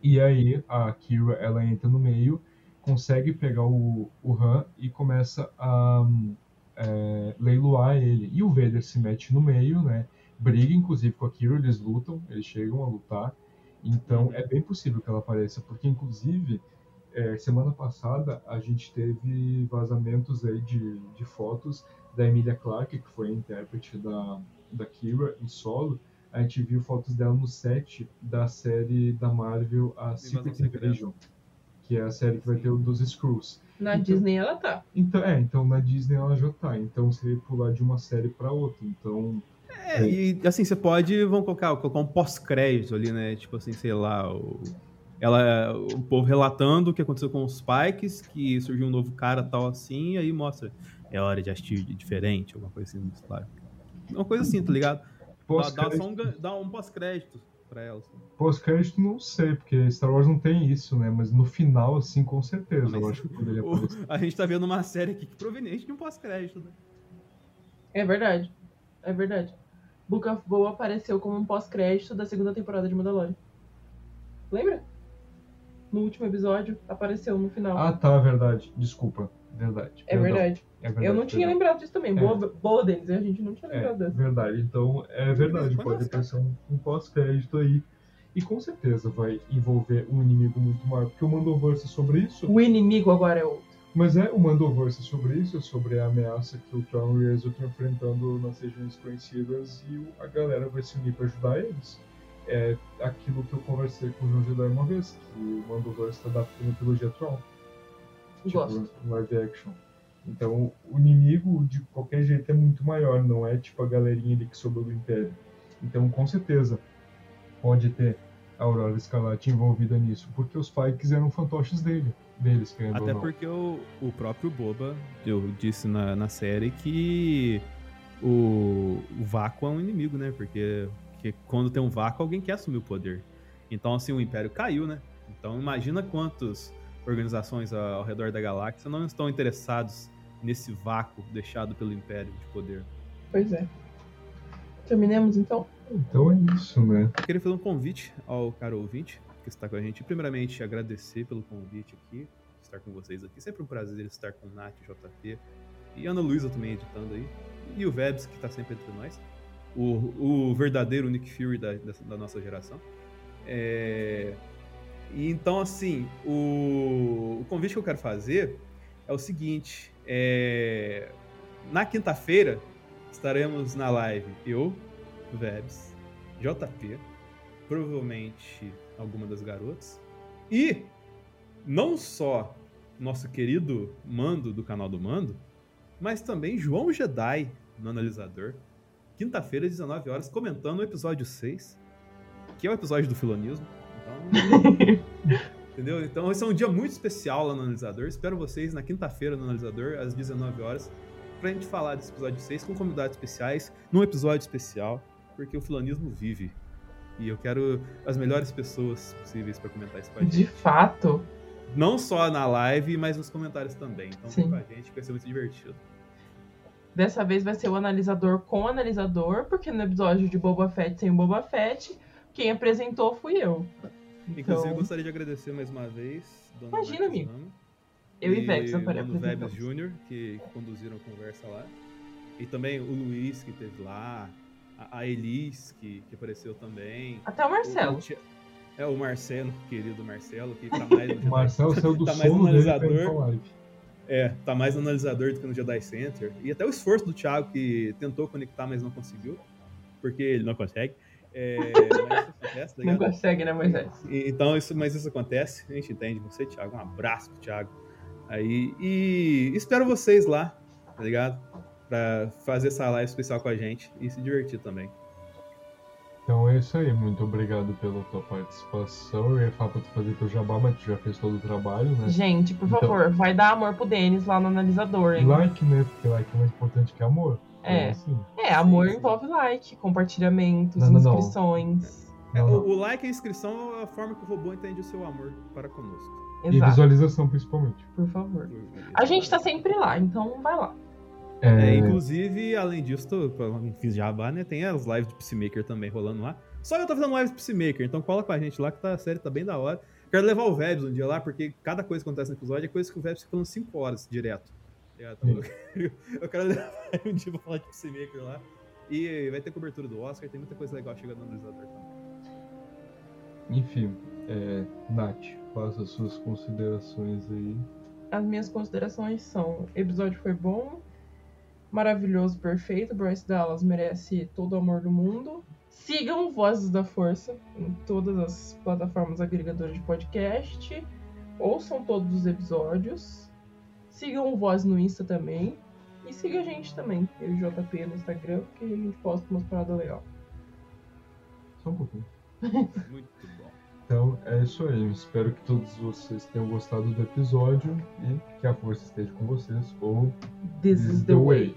E aí a Kira ela entra no meio, consegue pegar o, o Han e começa a é, leiloar ele. E o Vader se mete no meio, né? Briga inclusive com a Kira, eles lutam, eles chegam a lutar. Então é bem possível que ela apareça, porque inclusive é, semana passada a gente teve vazamentos aí de, de fotos da Emilia Clarke, que foi a intérprete da, da Kira em solo. A gente viu fotos dela no set da série da Marvel, a Secret. Invasion, que é a série que vai ter o dos Screws. Na Então- Disney ela tá. Então, é, então na Disney ela já tá. Então seria pular de uma série pra outra. Então. É, e assim, você pode, vamos colocar, colocar um pós-crédito ali, né? Tipo assim, sei lá, o, ela, o povo relatando o que aconteceu com os Pikes, que surgiu um novo cara tal assim, e aí mostra, é hora de agir diferente, alguma coisa assim, claro. Uma coisa assim, tá ligado? Dá, dá só um, dá um pós-crédito pra ela. Assim. pós-crédito não sei, porque Star Wars não tem isso, né? Mas no final, assim, com certeza, Mas eu acho que poderia aparecer. a gente tá vendo uma série aqui que é proveniente de um pós-crédito, né? É verdade. É verdade. Book of Boa apareceu como um pós-crédito da segunda temporada de Mandalorian. Lembra? No último episódio, apareceu no final. Ah, tá, verdade. Desculpa. Verdade. é verdade. É verdade. Eu não tinha perdão. lembrado disso também. É. Boa, boa deles, a gente não tinha lembrado É dessa. verdade. Então, é verdade. Pode aparecer um, um pós-crédito aí. E com certeza vai envolver um inimigo muito maior. Porque o Mandoverse é sobre isso. O inimigo agora é outro. Mas é o Mandoverse é sobre isso, sobre a ameaça que o Tron e o Ezra estão enfrentando nas regiões conhecidas e a galera vai se unir para ajudar eles. É aquilo que eu conversei com o João Jedi uma vez, que o Mandoverse está adaptando a trilogia Tron. Tipo, Gosto. live action. Então, o inimigo, de qualquer jeito, é muito maior, não é tipo a galerinha ali que sobrou do Império. Então, com certeza, pode ter a Aurora Escarlate envolvida nisso, porque os Pikes eram fantoches dele, deles, querendo Até ou não. porque o, o próprio Boba eu disse na, na série que o, o vácuo é um inimigo, né? Porque, porque quando tem um vácuo, alguém quer assumir o poder. Então, assim, o Império caiu, né? Então, imagina quantas organizações ao, ao redor da galáxia não estão interessados nesse vácuo deixado pelo Império de poder. Pois é. Terminemos então? Então é isso, né? Eu queria fazer um convite ao caro ouvinte que está com a gente. Primeiramente, agradecer pelo convite aqui, estar com vocês aqui. Sempre um prazer estar com o Nath, JP e Ana Luísa também editando aí. E o Vebs, que está sempre entre nós. O, o verdadeiro Nick Fury da, da nossa geração. É, então, assim, o, o convite que eu quero fazer é o seguinte: é, na quinta-feira estaremos na live eu, Vebs, JP, provavelmente alguma das garotas, e não só nosso querido Mando do canal do Mando, mas também João Jedi no analisador. Quinta-feira, às 19 horas, comentando o episódio 6, que é o episódio do filonismo. Então, entendeu? Então, esse é um dia muito especial lá no analisador. Espero vocês na quinta-feira no analisador, às 19 horas, pra gente falar desse episódio 6 com convidados especiais, num episódio especial, porque o filonismo vive. E eu quero as melhores pessoas possíveis pra comentar isso com a gente. De fato. Não só na live, mas nos comentários também. Então Sim. vem com a gente, que vai ser muito divertido. Dessa vez vai ser o analisador com o analisador, porque no episódio de Boba Fett sem o Boba Fett, quem apresentou fui eu. Inclusive, eu gostaria de agradecer mais uma vez. Dona Imagina, amigo. Eu e, Vex aparecemos. Vebs Jr., que, que conduziram a conversa lá. E também o Luiz, que esteve lá. A, Elis, que, que apareceu também. Até o Marcelo. O, é, o Marcelo, querido Marcelo, que tá mais no Marcelo saiu do tá mais analisador. É, tá mais analisador do que no Jedi Center. E até o esforço do Thiago, que tentou conectar, mas não conseguiu. Porque ele não consegue. É, mas isso acontece, tá Não consegue, né, Moisés? Então, isso, mas isso acontece, a gente entende. Você, Thiago, um abraço pro Thiago. Aí, e espero vocês lá, tá ligado? Pra fazer essa live especial com a gente e se divertir também. Então é isso aí, muito obrigado pela tua participação. Eu ia falar pra tu fazer teu jabá, mas tu já fez todo o trabalho, né? Gente, por então, favor, vai dar amor pro Denis lá no analisador, hein? Like, né? Porque like é mais importante que amor. É. Assim. É, amor sim, envolve like, compartilhamentos, não, não, inscrições. Não. É, o, o, like e a inscrição é a forma que o robô entende o seu amor para conosco. Exato. E visualização, principalmente. Por favor. A gente tá sempre lá, então vai lá. É... É, inclusive, além disso, tô, fiz jabá, né? Tem as lives de Peacemaker também rolando lá. Só eu tô fazendo lives de Peacemaker, então cola com a gente lá que tá, a série tá bem da hora. Quero levar o Vebs um dia lá, porque cada coisa que acontece no episódio é coisa que o Vebs fica falando 5 horas direto. Eu quero levar um dia pra falar de Peacemaker lá. E vai ter cobertura do Oscar, tem muita coisa legal chegando no analisador também. Enfim, é, Nath, faça as suas considerações aí. As minhas considerações são: o episódio foi bom, maravilhoso, perfeito. Bryce Dallas merece todo o amor do mundo. Sigam Vozes da Força em todas as plataformas agregadoras de podcast. Ouçam todos os episódios. Sigam o Voz no Insta também. E siga a gente também, eu e JP no Instagram, porque a gente posta umas paradas legal. Só um pouquinho. Muito bom. Então é isso aí. Espero que todos vocês tenham gostado do episódio e que a força esteja com vocês. Ou This, is the, way. way.